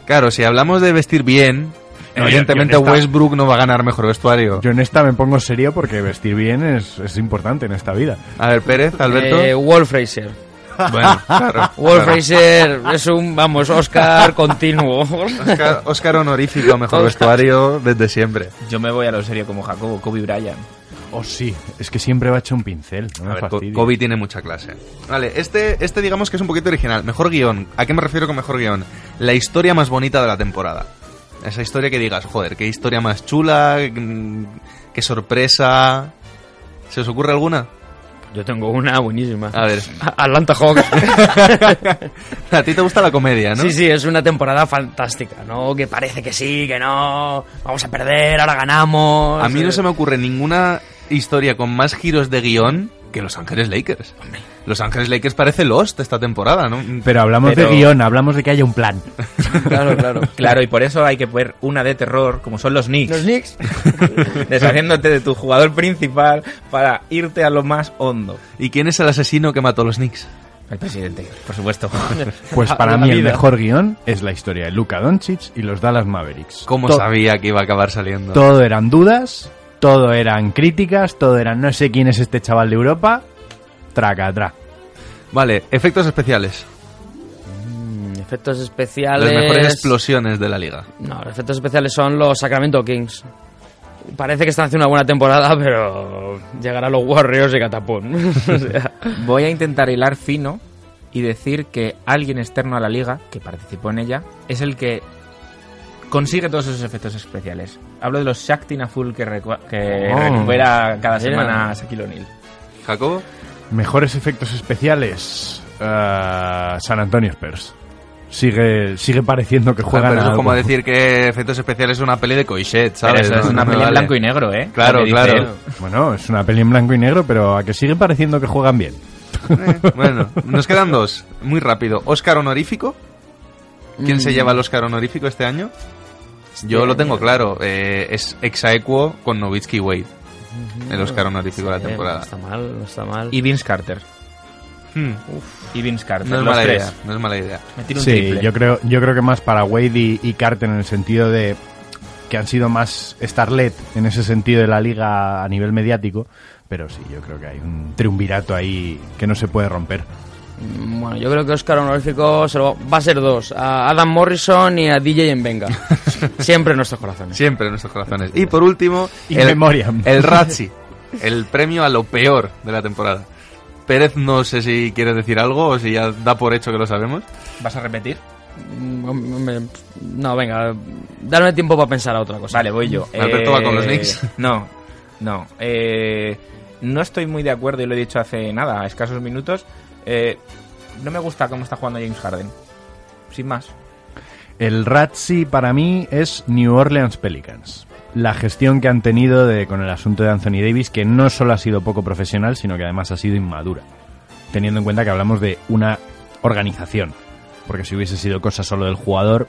Claro, si hablamos de vestir bien, No, evidentemente yo- yo en esta- Westbrook no va a ganar mejor vestuario. Yo en esta me pongo serio porque vestir bien es, es importante en esta vida. A ver, Pérez, Alberto. Eh, Walt Fraser. Bueno, claro. Walt claro. Fraser es un, vamos, Oscar continuo. Oscar, Oscar honorífico mejor Oscar. vestuario desde siempre. Yo me voy a lo serio como Jacobo, Kobe Bryant. Oh, sí, es que siempre va hecho un pincel. No A ver. Kobe tiene mucha clase. Vale, este, este digamos que es un poquito original. Mejor guion. ¿A qué me refiero con mejor guion? La historia más bonita de la temporada. Esa historia que digas, joder, qué historia más chula, mm, qué sorpresa. ¿Se os ocurre alguna? Yo tengo una buenísima. A ver. Atlanta Hawks. A ti te gusta la comedia, ¿no? Sí, sí, es una temporada fantástica, ¿no? Que parece que sí, que no. Vamos a perder, ahora ganamos. A mí no se me ocurre ninguna historia con más giros de guion que Los Ángeles Lakers. Los Ángeles Lakers parece Lost esta temporada, ¿no? Pero hablamos Pero- de guion, hablamos de que haya un plan. Claro, claro. Claro, y por eso hay que poner una de terror, como son los Knicks. Los Knicks. Deshaciéndote de tu jugador principal para irte a lo más hondo. ¿Y quién es el asesino que mató a los Knicks? El presidente, por supuesto. Pues para mí el mejor guion es la historia de Luka Doncic y los Dallas Mavericks. ¿Cómo To- sabía que iba a acabar saliendo? Todo eran dudas, todo eran críticas, todo eran no sé quién es este chaval de Europa. Traca, tra. Vale, efectos especiales. Mm, Efectos especiales. Las mejores explosiones de la liga. No, los efectos especiales son los Sacramento Kings. Parece que están haciendo una buena temporada, pero llegarán los Warriors y catapum. O sea, Voy a intentar hilar fino y decir que alguien externo a la liga, que participó en ella, es el que consigue todos esos efectos especiales. Hablo de los Shaktina Full que, recua- que Oh. recupera cada semana Shaquille O'Neal. Jacobo. Mejores efectos especiales. ah, San Antonio Spurs. Sigue, sigue pareciendo que Joder, juegan pero es como algo. decir que efectos especiales es una peli de Coixet, Pero ¿sabes? eso es una no peli en vale. blanco y negro, ¿eh? Claro, claro. él. Bueno, es una peli en blanco y negro, pero a que sigue pareciendo que juegan bien. Bueno, nos quedan dos. Muy rápido. Oscar honorífico. ¿Quién se Mm. lleva el Oscar honorífico este año? Yo lo tengo claro. eh, es exaequo con Novitsky y Wade. El Oscar honorífico de la temporada. No está mal, no está mal. Y Vince Carter. Hmm, Y Vince Carter. no es los mala tres. idea. No es mala idea. Me tiro un Sí, triple. yo creo, yo creo que más para Wade y, y Carter en el sentido de que han sido más starlet en ese sentido de la liga a nivel mediático, pero sí, yo creo que hay un triunvirato ahí que no se puede romper. Mm, Bueno, yo creo que Oscar honorífico se lo- va a ser dos: a Adam Morrison y a DJ en Venga. Siempre en nuestros corazones. Siempre en nuestros corazones. Y por último, In el, memoriam. el Razzi. El premio a lo peor de la temporada. Pérez, no sé si quieres decir algo o si ya da por hecho que lo sabemos. ¿Vas a repetir? Mm, No, venga, darme tiempo para pensar a otra cosa. Vale, voy yo. Alberto va con los Knicks. No, no. Eh, no estoy muy de acuerdo y lo he dicho hace nada, a escasos minutos. Eh, no me gusta cómo está jugando James Harden. Sin más. El Razzi para mí es New Orleans Pelicans. La gestión que han tenido con el asunto de Anthony Davis, que no solo ha sido poco profesional, sino que además ha sido inmadura. Teniendo en cuenta que hablamos de una organización. Porque si hubiese sido cosa solo del jugador,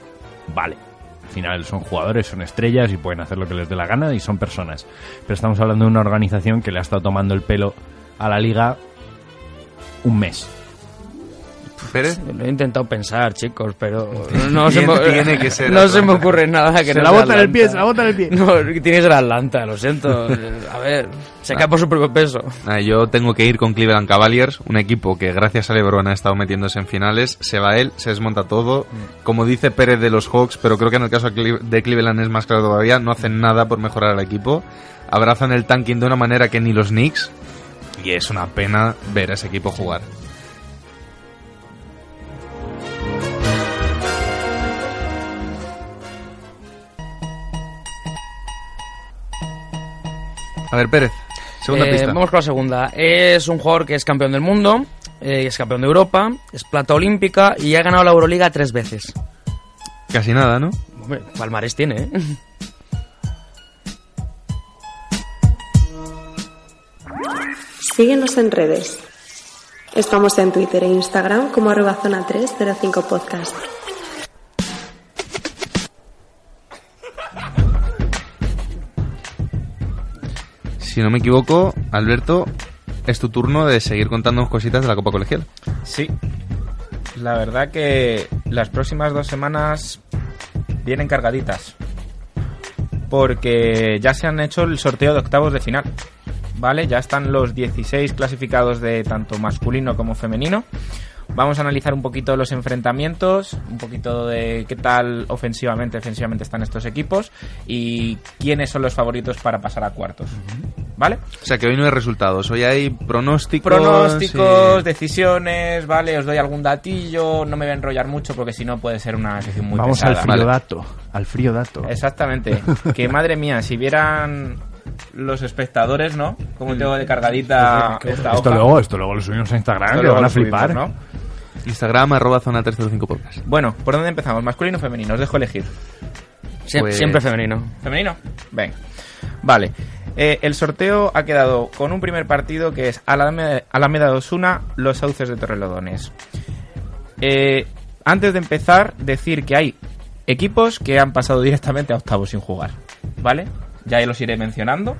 vale. Al final son jugadores, son estrellas y pueden hacer lo que les dé la gana y son personas. Pero estamos hablando de una organización que le ha estado tomando el pelo a la liga un mes. Pérez. Lo he intentado pensar, chicos, pero no se me, tiene que ser no se me ocurre nada que Se no la bota en el pie, se la bota en el pie. No, tiene que ser Atlanta, lo siento. A ver, se cae por su propio peso. Ah, yo tengo que ir con Cleveland Cavaliers, un equipo que gracias a LeBron ha estado metiéndose en finales. Se va él, se desmonta todo. Como dice Pérez de los Hawks, pero creo que en el caso de Cleveland es más claro todavía, no hacen nada por mejorar al equipo. Abrazan el tanking de una manera que ni los Knicks. Y es una pena ver a ese equipo jugar. A ver, Pérez, segunda Eh, pista. Vamos con la segunda. Es un jugador que es campeón del mundo, eh, es campeón de Europa, es plata olímpica y ha ganado la Euroliga tres veces. Casi nada, ¿no? Hombre, Palmares tiene, ¿eh? Síguenos en redes. Estamos en Twitter e Instagram como arroba zona 305 podcast. Si no me equivoco, Alberto, es tu turno de seguir contándonos cositas de la Copa Colegial. Sí. La verdad que las próximas dos semanas vienen cargaditas. Porque ya se han hecho el sorteo de octavos de final. ¿Vale? Ya están los 16 clasificados de tanto masculino como femenino. Vamos a analizar un poquito los enfrentamientos, un poquito de qué tal ofensivamente, defensivamente están estos equipos y quiénes son los favoritos para pasar a cuartos. ¿Vale? O sea que hoy no hay resultados, hoy hay pronósticos. Pronósticos, y- decisiones, vale, os doy algún datillo, no me voy a enrollar mucho porque si no puede ser una sesión muy Vamos pesada. al frío dato. Al frío dato. Exactamente. que madre mía, si vieran los espectadores, ¿no? Como tengo de cargadita esta Esto hoja. luego, esto luego lo subimos a Instagram, Esto que van a subimos, flipar. ¿no? Instagram, arroba zona 305 podcast. Bueno, ¿por dónde empezamos? ¿Masculino o femenino? Os dejo elegir. Sie- Pues- Siempre femenino. ¿Femenino? Venga. Vale. Eh, el sorteo ha quedado con un primer partido que es Alameda, Alameda de Osuna, Los Sauces de Torrelodones. Eh, antes de empezar, decir que hay equipos que han pasado directamente a octavos sin jugar, ¿vale? Ya los iré mencionando.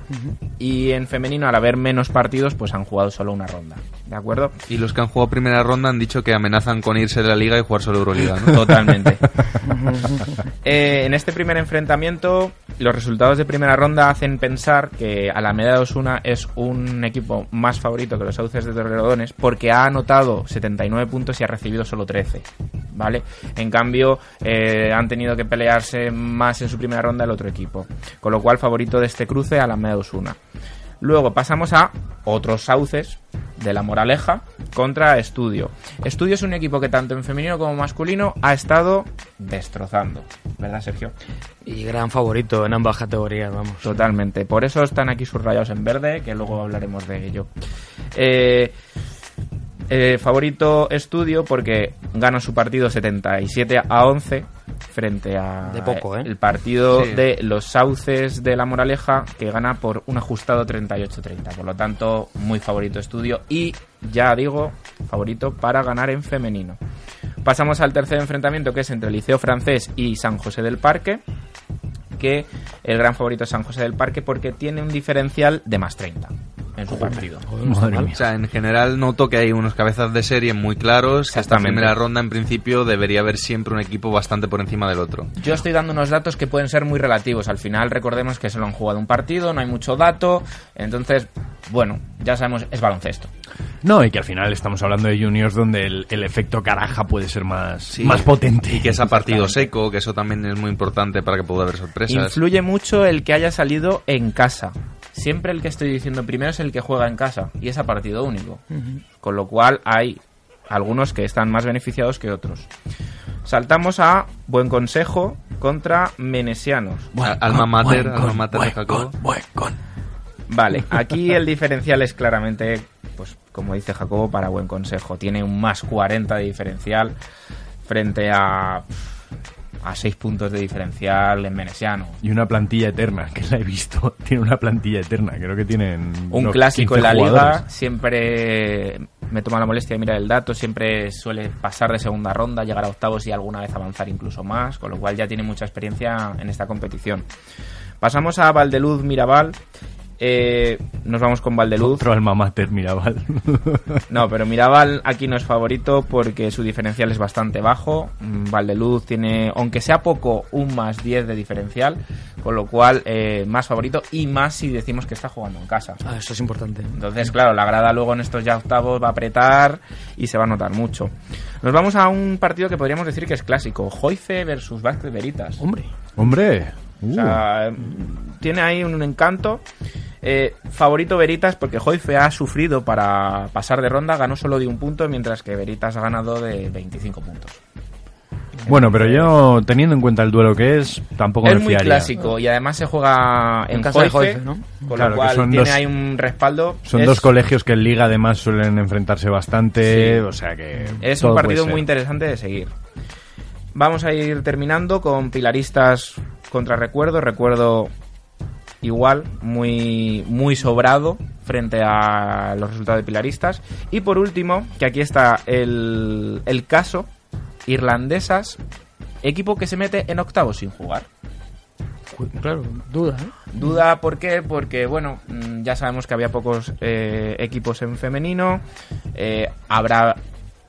Y en femenino, al haber menos partidos, pues han jugado solo una ronda, ¿de acuerdo? Y los que han jugado primera ronda han dicho que amenazan con irse de la liga y jugar solo Euroliga, ¿no? Totalmente. Eh, en este primer enfrentamiento, los resultados de primera ronda hacen pensar que Alameda Osuna es un equipo más favorito que los Sauces de Torrelodones porque ha anotado 79 puntos y ha recibido solo 13. ¿Vale? En cambio, eh, han tenido que pelearse más en su primera ronda el otro equipo. Con lo cual, favorito de este cruce, Alameda Osuna. Luego pasamos a otros sauces de la Moraleja contra Estudio. Estudio es un equipo que tanto en femenino como masculino ha estado destrozando, ¿verdad, Sergio? Y gran favorito en ambas categorías, vamos. Totalmente. Por eso están aquí subrayados en verde, que luego hablaremos de ello. Eh, eh, favorito estudio porque gana su partido 77 a 11 frente a De poco, ¿eh? el partido Sí. de los sauces de la Moraleja que gana por un ajustado 38-30. Por lo tanto, muy favorito estudio y ya digo, favorito para ganar en femenino. Pasamos al tercer enfrentamiento que es entre el Liceo Francés y San José del Parque que el gran favorito es San José del Parque porque tiene un diferencial de más 30 en su partido. O sea, en general noto que hay unos cabezas de serie muy claros, que esta primera ronda en principio debería haber siempre un equipo bastante por encima del otro. Yo estoy dando unos datos que pueden ser muy relativos. Al final, recordemos que solo han jugado un partido, no hay mucho dato. Entonces, bueno, ya sabemos, es baloncesto. No, y que al final estamos hablando de juniors donde el, el efecto caraja puede ser más, más potente. Y que es a partido seco, que eso también es muy importante para que pueda haber sorpresas. Influye mucho el que haya salido en casa. Siempre el que estoy diciendo primero es el que juega en casa y es a partido único. Con lo cual hay algunos que están más beneficiados que otros. Saltamos a Buen Consejo contra Menesianos. Al- alma mater, alma mater de Jacobo. Vale, aquí el diferencial es claramente, pues como dice Jacobo, para Buen Consejo. Tiene un más 40 de diferencial frente a a 6 puntos de diferencial en Menesiano. Y una plantilla eterna, que la he visto. Tiene una plantilla eterna, creo que tienen... Un clásico 15 en la jugadores. liga, siempre me toma la molestia de mirar el dato, siempre suele pasar de segunda ronda, llegar a octavos y alguna vez avanzar incluso más, con lo cual ya tiene mucha experiencia en esta competición. Pasamos a Valdeluz Mirabal. Eh, nos vamos con Valdeluz. Otro alma mater, Mirabal. No, pero Mirabal aquí no es favorito porque su diferencial es bastante bajo. Mm, Valdeluz tiene, aunque sea poco, un más 10 de diferencial, con lo cual eh, más favorito y más si decimos que está jugando en casa. Ah, eso es importante. Entonces, claro, la grada luego en estos ya octavos va a apretar y se va a notar mucho. Nos vamos a un partido que podríamos decir que es clásico. Joife versus Vázquez Veritas. Hombre. Hombre. O sea, tiene ahí un encanto. Eh, favorito Veritas porque Joife ha sufrido para pasar de ronda, ganó solo de un punto, mientras que Veritas ha ganado de 25 puntos. Bueno, pero yo, teniendo en cuenta el duelo que es, tampoco es me muy fiaría. clásico y además se juega en, En casa de Joife, Joife, ¿no? con Claro, lo que cual son tiene dos- ahí un respaldo. Son Es- dos colegios que en liga además suelen enfrentarse bastante, Sí. o sea que... Es un partido muy interesante de seguir. Vamos a ir terminando con Pilaristas contra Recuerdo. Recuerdo igual, muy, muy sobrado frente a los resultados de Pilaristas. Y por último, que aquí está el, el caso, Irlandesas, equipo que se mete en octavos sin jugar. Claro, duda, ¿eh? Duda, ¿por qué? Porque, bueno, mm, ya sabemos que había pocos eh, equipos en femenino. eh, habrá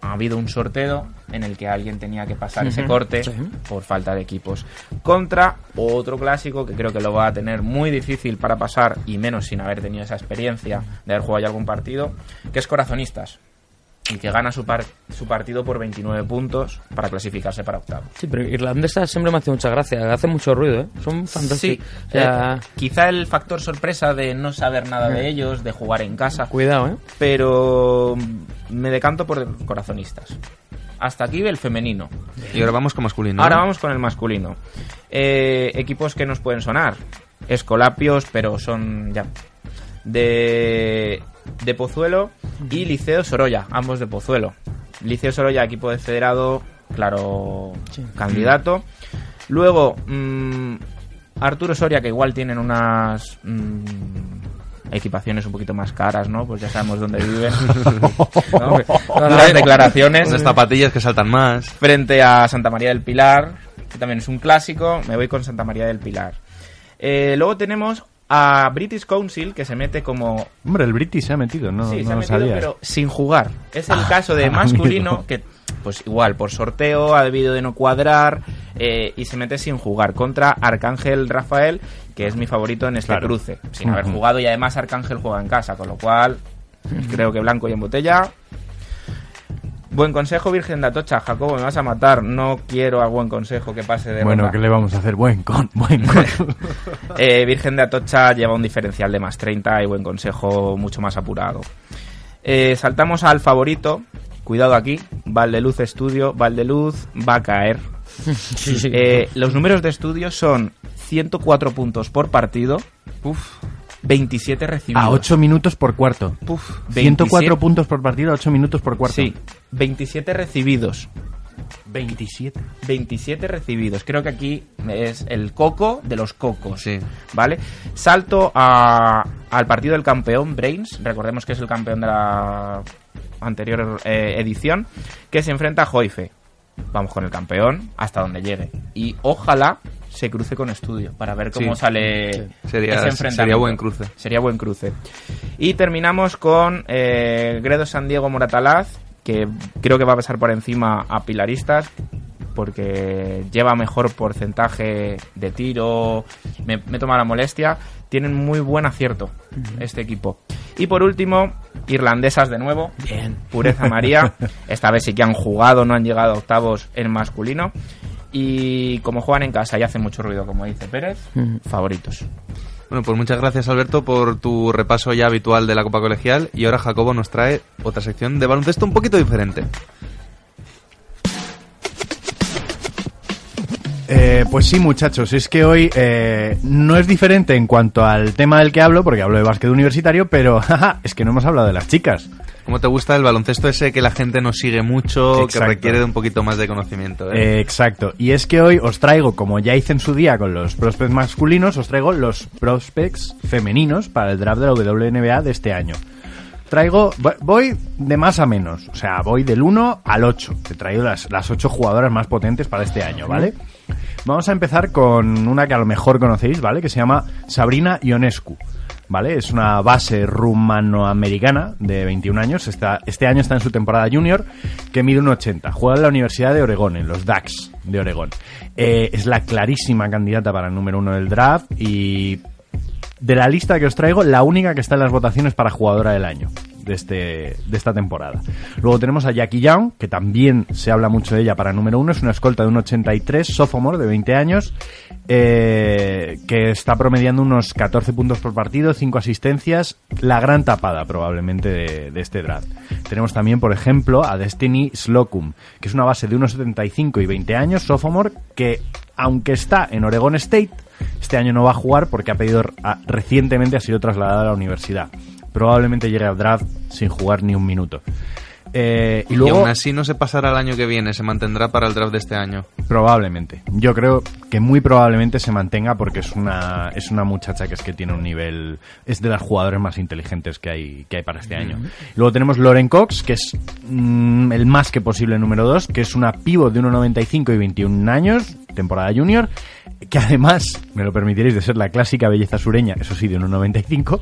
ha habido un sorteo en el que alguien tenía que pasar ese corte sí. por falta de equipos. Contra otro clásico que creo que lo va a tener muy difícil para pasar y menos sin haber tenido esa experiencia de haber jugado ya algún partido, que es Corazonistas. Y que gana su, par- su partido por 29 puntos para clasificarse para octavo. Sí, pero irlandesa siempre me hace mucha gracia, hace mucho ruido, ¿eh? Son Sí, fantásticos. O sea, eh, quizá el factor sorpresa de no saber nada de ellos, de jugar en casa. Cuidado, ¿eh? Pero me decanto por corazonistas. Hasta aquí el femenino. Y ahora vamos con masculino. Ahora vamos con el masculino. Eh, equipos que nos pueden sonar. Escolapios, pero son ya. De, de Pozuelo y Liceo Sorolla, ambos de Pozuelo. Liceo Sorolla, equipo de federado, claro, candidato. Luego, mm, Arturo Soria, que igual tienen unas mm, equipaciones un poquito más caras, ¿no? Pues ya sabemos dónde viven. ¿no? Duras declaraciones. Unas zapatillas que saltan más. Frente a Santa María del Pilar, que también es un clásico, me voy con Santa María del Pilar. Eh, luego tenemos a British Council, que se mete como Hombre, el British se ha metido, no, Sí, no se ha lo metido, sabía. pero sin jugar. Es el Ah, caso de amigo. masculino que, pues igual, por sorteo ha debido de no cuadrar eh, y se mete sin jugar contra Arcángel Rafael, que es mi favorito en este Claro. cruce, sin haber jugado y además Arcángel juega en casa, con lo cual creo que blanco y en botella. Buen consejo, Virgen de Atocha. Jacobo, me vas a matar. No quiero a buen consejo que pase de Bueno. ¿qué le vamos a hacer? Buen con, buen con. Eh, Virgen de Atocha lleva un diferencial de más 30 y buen consejo mucho más apurado. Eh, saltamos al favorito. Cuidado aquí. Valdeluz Estudio. Valdeluz va a caer. Sí, sí. Eh, los números de estudio son 104 puntos por partido. 27 recibidos. A 8 minutos por cuarto. Puf, 104 27 puntos por partido, a 8 minutos por cuarto. Sí, 27 recibidos. 27. 27 recibidos. Creo que aquí es el coco de los cocos. Sí. ¿Vale? Salto a- al partido del campeón, Brains. Recordemos que es el campeón de la anterior eh, edición. Que se enfrenta a Joife. Vamos con el campeón hasta donde llegue. Y ojalá se cruce con estudio para ver cómo Sí. sale Sí. Sería- ese enfrentamiento. sería buen cruce. Sería buen cruce. Y terminamos con eh, Gredo San Diego Moratalaz, que creo que va a pasar por encima a Pilaristas, porque lleva mejor porcentaje de tiro, me, me toma la molestia. Tienen muy buen acierto este equipo. Y por último, irlandesas de nuevo. Bien. Pureza María. Esta vez sí que han jugado, no han llegado a octavos en masculino. Y como juegan en casa y hacen mucho ruido, como dice Pérez, favoritos. Bueno, pues muchas gracias Alberto por tu repaso ya habitual de la Copa Colegial y ahora Jacobo nos trae otra sección de baloncesto un poquito diferente. Eh, pues sí, muchachos, es que hoy eh, no es diferente en cuanto al tema del que hablo, porque hablo de básquet universitario, pero jaja, es que no hemos hablado de las chicas. ¿Cómo te gusta el baloncesto ese que la gente nos sigue mucho, Exacto. que requiere de un poquito más de conocimiento? eh? Eh, exacto, y es que hoy os traigo, como ya hice en su día con los prospects masculinos, os traigo los prospects femeninos para el draft de la WNBA de este año. Traigo, vo- voy de más a menos, o sea, voy del 1 al 8. Te traigo las, las 8 jugadoras más potentes para este año, ¿vale? Vamos a empezar con una que a lo mejor conocéis, ¿vale? Que se llama Sabrina Ionescu. ¿Vale? Es una base rumanoamericana de 21 años. Está, este año está en su temporada junior, que mide un 80. Juega en la Universidad de Oregón, en los DAX de Oregón. Eh, es la clarísima candidata para el número uno del draft y de la lista que os traigo, la única que está en las votaciones para jugadora del año de, este, de esta temporada. Luego tenemos a Jackie Young, que también se habla mucho de ella para número uno, es una escolta de un 83, sophomore de 20 años, eh, que está promediando unos 14 puntos por partido, 5 asistencias, la gran tapada probablemente de, este draft. Tenemos también, por ejemplo, a Destiny Slocum, que es una base de unos 75 y 20 años, sophomore, que aunque está en Oregon State, este año no va a jugar porque ha pedido a- recientemente ha sido trasladada a la universidad. Probablemente llegue al draft sin jugar ni un minuto. Eh, y y luego aún así no se pasará el año que viene, se mantendrá para el draft de este año. Probablemente. Yo creo que muy probablemente se mantenga porque es una, es una muchacha que es que tiene un nivel. Es de las jugadores más inteligentes que hay, que hay para este año. Luego tenemos Lauren Cox, que es mm, el más que posible número 2, que es una pivot de 1,95 y 21 años, temporada junior, que además, me lo permitiréis, de ser la clásica belleza sureña, eso sí, de 1,95,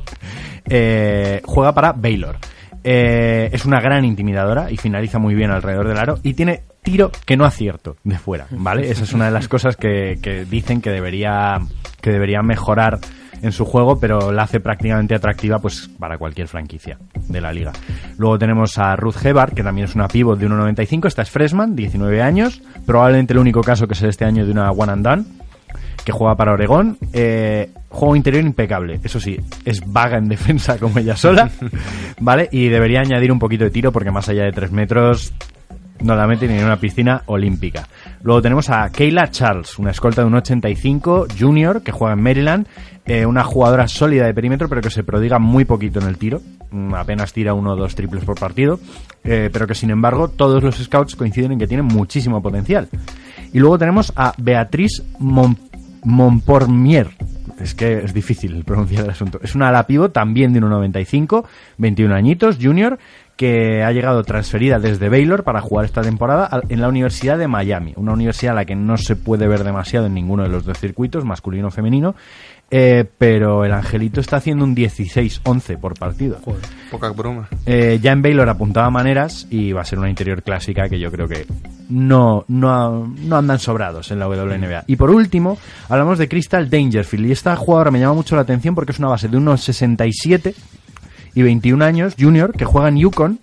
eh, juega para Baylor. Eh, es una gran intimidadora y finaliza muy bien alrededor del aro y tiene tiro que no acierto de fuera, ¿vale? Esa es una de las cosas que, que dicen que debería, que debería mejorar en su juego, pero la hace prácticamente atractiva pues para cualquier franquicia de la liga. Luego tenemos a Ruth Hebart, que también es una pivot de 1.95, esta es freshman, 19 años, probablemente el único caso que es este año de una one and done que juega para Oregón. Eh, juego interior impecable. Eso sí, es vaga en defensa como ella sola. ¿Vale? Y debería añadir un poquito de tiro porque más allá de 3 metros no la mete ni en una piscina olímpica. Luego tenemos a Kayla Charles, una escolta de un 85 junior que juega en Maryland. eh, una jugadora sólida de perímetro pero que se prodiga muy poquito en el tiro. Mm, Apenas tira uno o dos triples por partido. eh, pero que sin embargo todos los scouts coinciden en que tiene muchísimo potencial. Y luego tenemos a Beatriz Mon Montpormier. es que es difícil pronunciar el asunto. Es una ala pivot también de 1.95, 21 añitos, junior, que ha llegado transferida desde Baylor para jugar esta temporada en la Universidad de Miami, una universidad a la que no se puede ver demasiado en ninguno de los dos circuitos, masculino o femenino, eh, pero el Angelito está haciendo un 16-11 por partido. Poca broma. Eh, ya en Baylor apuntaba maneras y va a ser una interior clásica que yo creo que no, no, no andan sobrados en la WNBA. Y por último, hablamos de Crystal Dangerfield. Y esta jugadora me llama mucho la atención porque es una base de unos 67 y 21 años, junior, que juega en Yukon,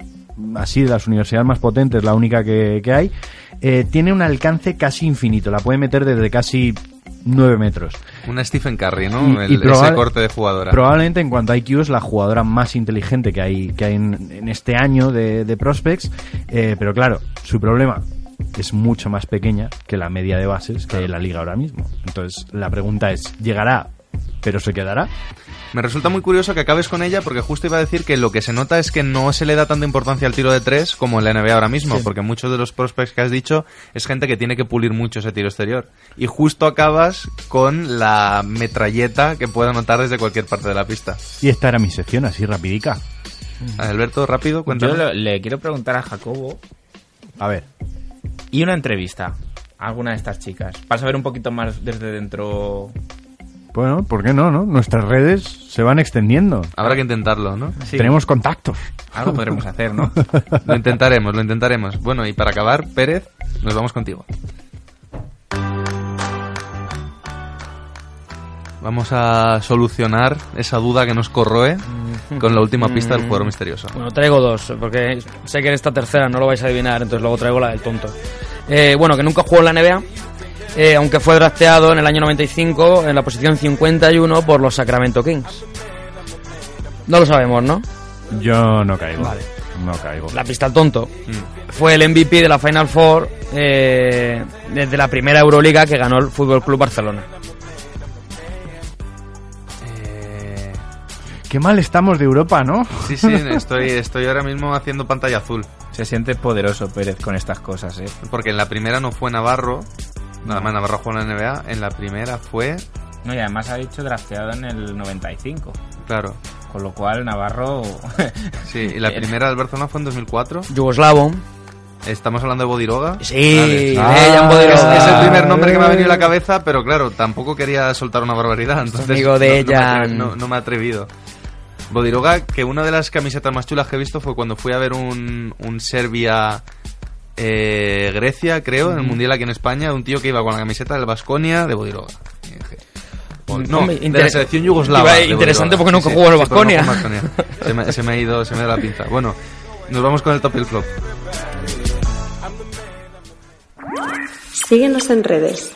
así de las universidades más potentes, la única que, que hay. Eh, tiene un alcance casi infinito, la puede meter desde casi 9 metros. Una Stephen Curry, ¿no? Y- ese corte de jugadora. Probablemente en cuanto a IQ es la jugadora más inteligente que hay, que hay en, en este año de, de prospects, eh, pero claro, su problema es mucho más pequeña que la media de bases que hay en la liga ahora mismo. Entonces la pregunta es, ¿llegará pero se quedará? Me resulta muy curioso que acabes con ella porque justo iba a decir que lo que se nota es que no se le da tanta importancia al tiro de tres como en la NBA ahora mismo, Sí. porque muchos de los prospects que has dicho es gente que tiene que pulir mucho ese tiro exterior. Y justo acabas con la metralleta que puede anotar desde cualquier parte de la pista. Y esta era mi sección, así rapidica. Alberto, rápido, Yo cuéntanos. lo- le quiero preguntar a Jacobo. A ver. Y una entrevista a alguna de estas chicas. Para saber un poquito más desde dentro. Bueno, ¿por qué no, no? Nuestras redes se van extendiendo. Habrá que intentarlo, ¿no? Sí. Tenemos contactos. Algo podremos hacer, ¿no? Lo intentaremos, lo intentaremos. Bueno, y para acabar, Pérez, nos vamos contigo. Vamos a solucionar esa duda que nos corroe con la última pista del jugador misterioso. Bueno, traigo dos, porque sé que en esta tercera no lo vais a adivinar, entonces luego traigo la del tonto. Eh, bueno, que nunca jugó en la NBA, eh, aunque fue drafteado en el año 95 en la posición 51 por los Sacramento Kings. No lo sabemos, ¿no? Yo no caigo. Vale. No caigo. La pista al tonto. Fue el MVP de la Final Four eh, desde la primera Euroliga que ganó el Fútbol Club Barcelona. Qué mal estamos de Europa, ¿no? Sí, sí, estoy, estoy ahora mismo haciendo pantalla azul. Se siente poderoso Pérez con estas cosas, ¿eh? Porque en la primera no fue Navarro, nada más Navarro jugó en la NBA, en la primera fue... No, y además ha dicho drafteado en el 95. Claro. Con lo cual Navarro. Sí, y la primera del Barcelona fue en 2004. Yugoslavo. ¿Estamos hablando de Bodiroga? Sí, de Ah, Bodiroga. Es, es el primer nombre que me ha venido a la cabeza, pero claro, tampoco quería soltar una barbaridad. Entonces amigo de no, atreví- no- no me he atrevido. Bodiroga, que una de las camisetas más chulas que he visto fue cuando fui a ver un, un Serbia eh, Grecia, creo, en el. Mundial aquí en España, un tío que iba con la camiseta del Basconia de Bodiroga. Pues, No, Hombre, de la selección yugoslava. Interesante porque nunca jugó en el no en Baskonia. Se me, se me ha ido, se me ido la pinza. Bueno, nos vamos con el top y el flop. Síguenos en redes.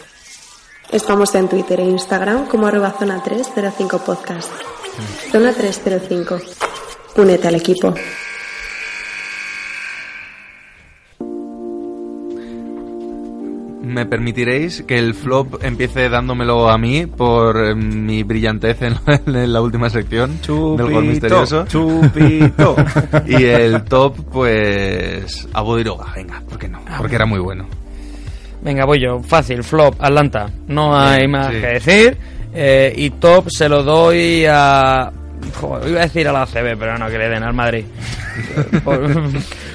Estamos en Twitter e Instagram como arroba zona 305 podcast. Zona 305. Únete al equipo. Me permitiréis que el flop empiece dándomelo a mí por eh, mi brillantez en, en la última sección del gol Chupito, misterioso. chupito. y el top, pues, a Bodiroga, venga, ¿por qué no? Porque era muy bueno. Venga, voy yo. Fácil, flop, Atlanta. No hay más sí. que decir. Eh, y top se lo doy a... Joder, iba a decir a la CB, pero no, que le den al Madrid. por,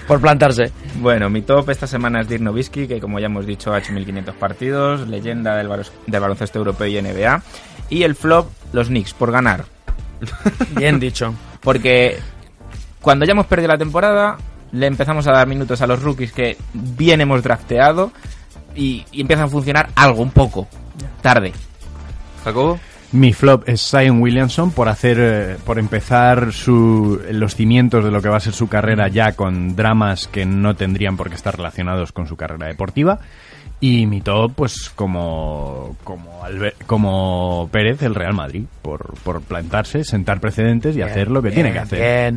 por plantarse. Bueno, mi top esta semana es Dirk Nowitzki, que como ya hemos dicho ha hecho 1500 partidos, leyenda del baloncesto europeo y NBA. Y el flop, los Knicks, por ganar. Bien dicho. Porque cuando ya hemos perdido la temporada, le empezamos a dar minutos a los rookies que bien hemos drafteado y, y empiezan a funcionar algo, un poco, tarde. ¿Jacobo? Mi flop es Zion Williamson por hacer, eh, por empezar su, los cimientos de lo que va a ser su carrera ya con dramas que no tendrían por qué estar relacionados con su carrera deportiva. Y mi top, pues como, como, como Pérez, el Real Madrid, por, por plantarse, sentar precedentes y hacer lo que tiene que hacer.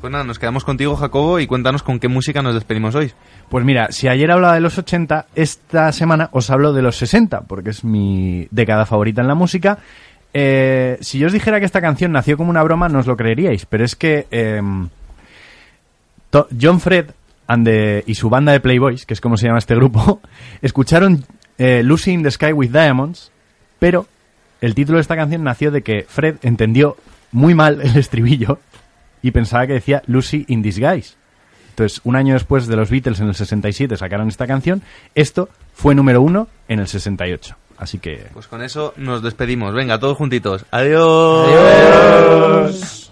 Pues nada, nos quedamos contigo, Jacobo, y cuéntanos con qué música nos despedimos hoy. Pues mira, si ayer hablaba de los 80, esta semana os hablo de los 60, porque es mi década favorita en la música. Eh, si yo os dijera que esta canción nació como una broma, no os lo creeríais, pero es que em, John Fred y su banda de Playboys, que es como se llama este grupo, escucharon eh, Lucy in the Sky with Diamonds, pero el título de esta canción nació de que Fred entendió muy mal el estribillo y pensaba que decía Lucy in Disguise. Entonces, un año después de los Beatles en el 67 sacaron esta canción, esto fue número uno en el 68. Así que... Pues con eso nos despedimos. Venga, todos juntitos. Adiós. Adiós.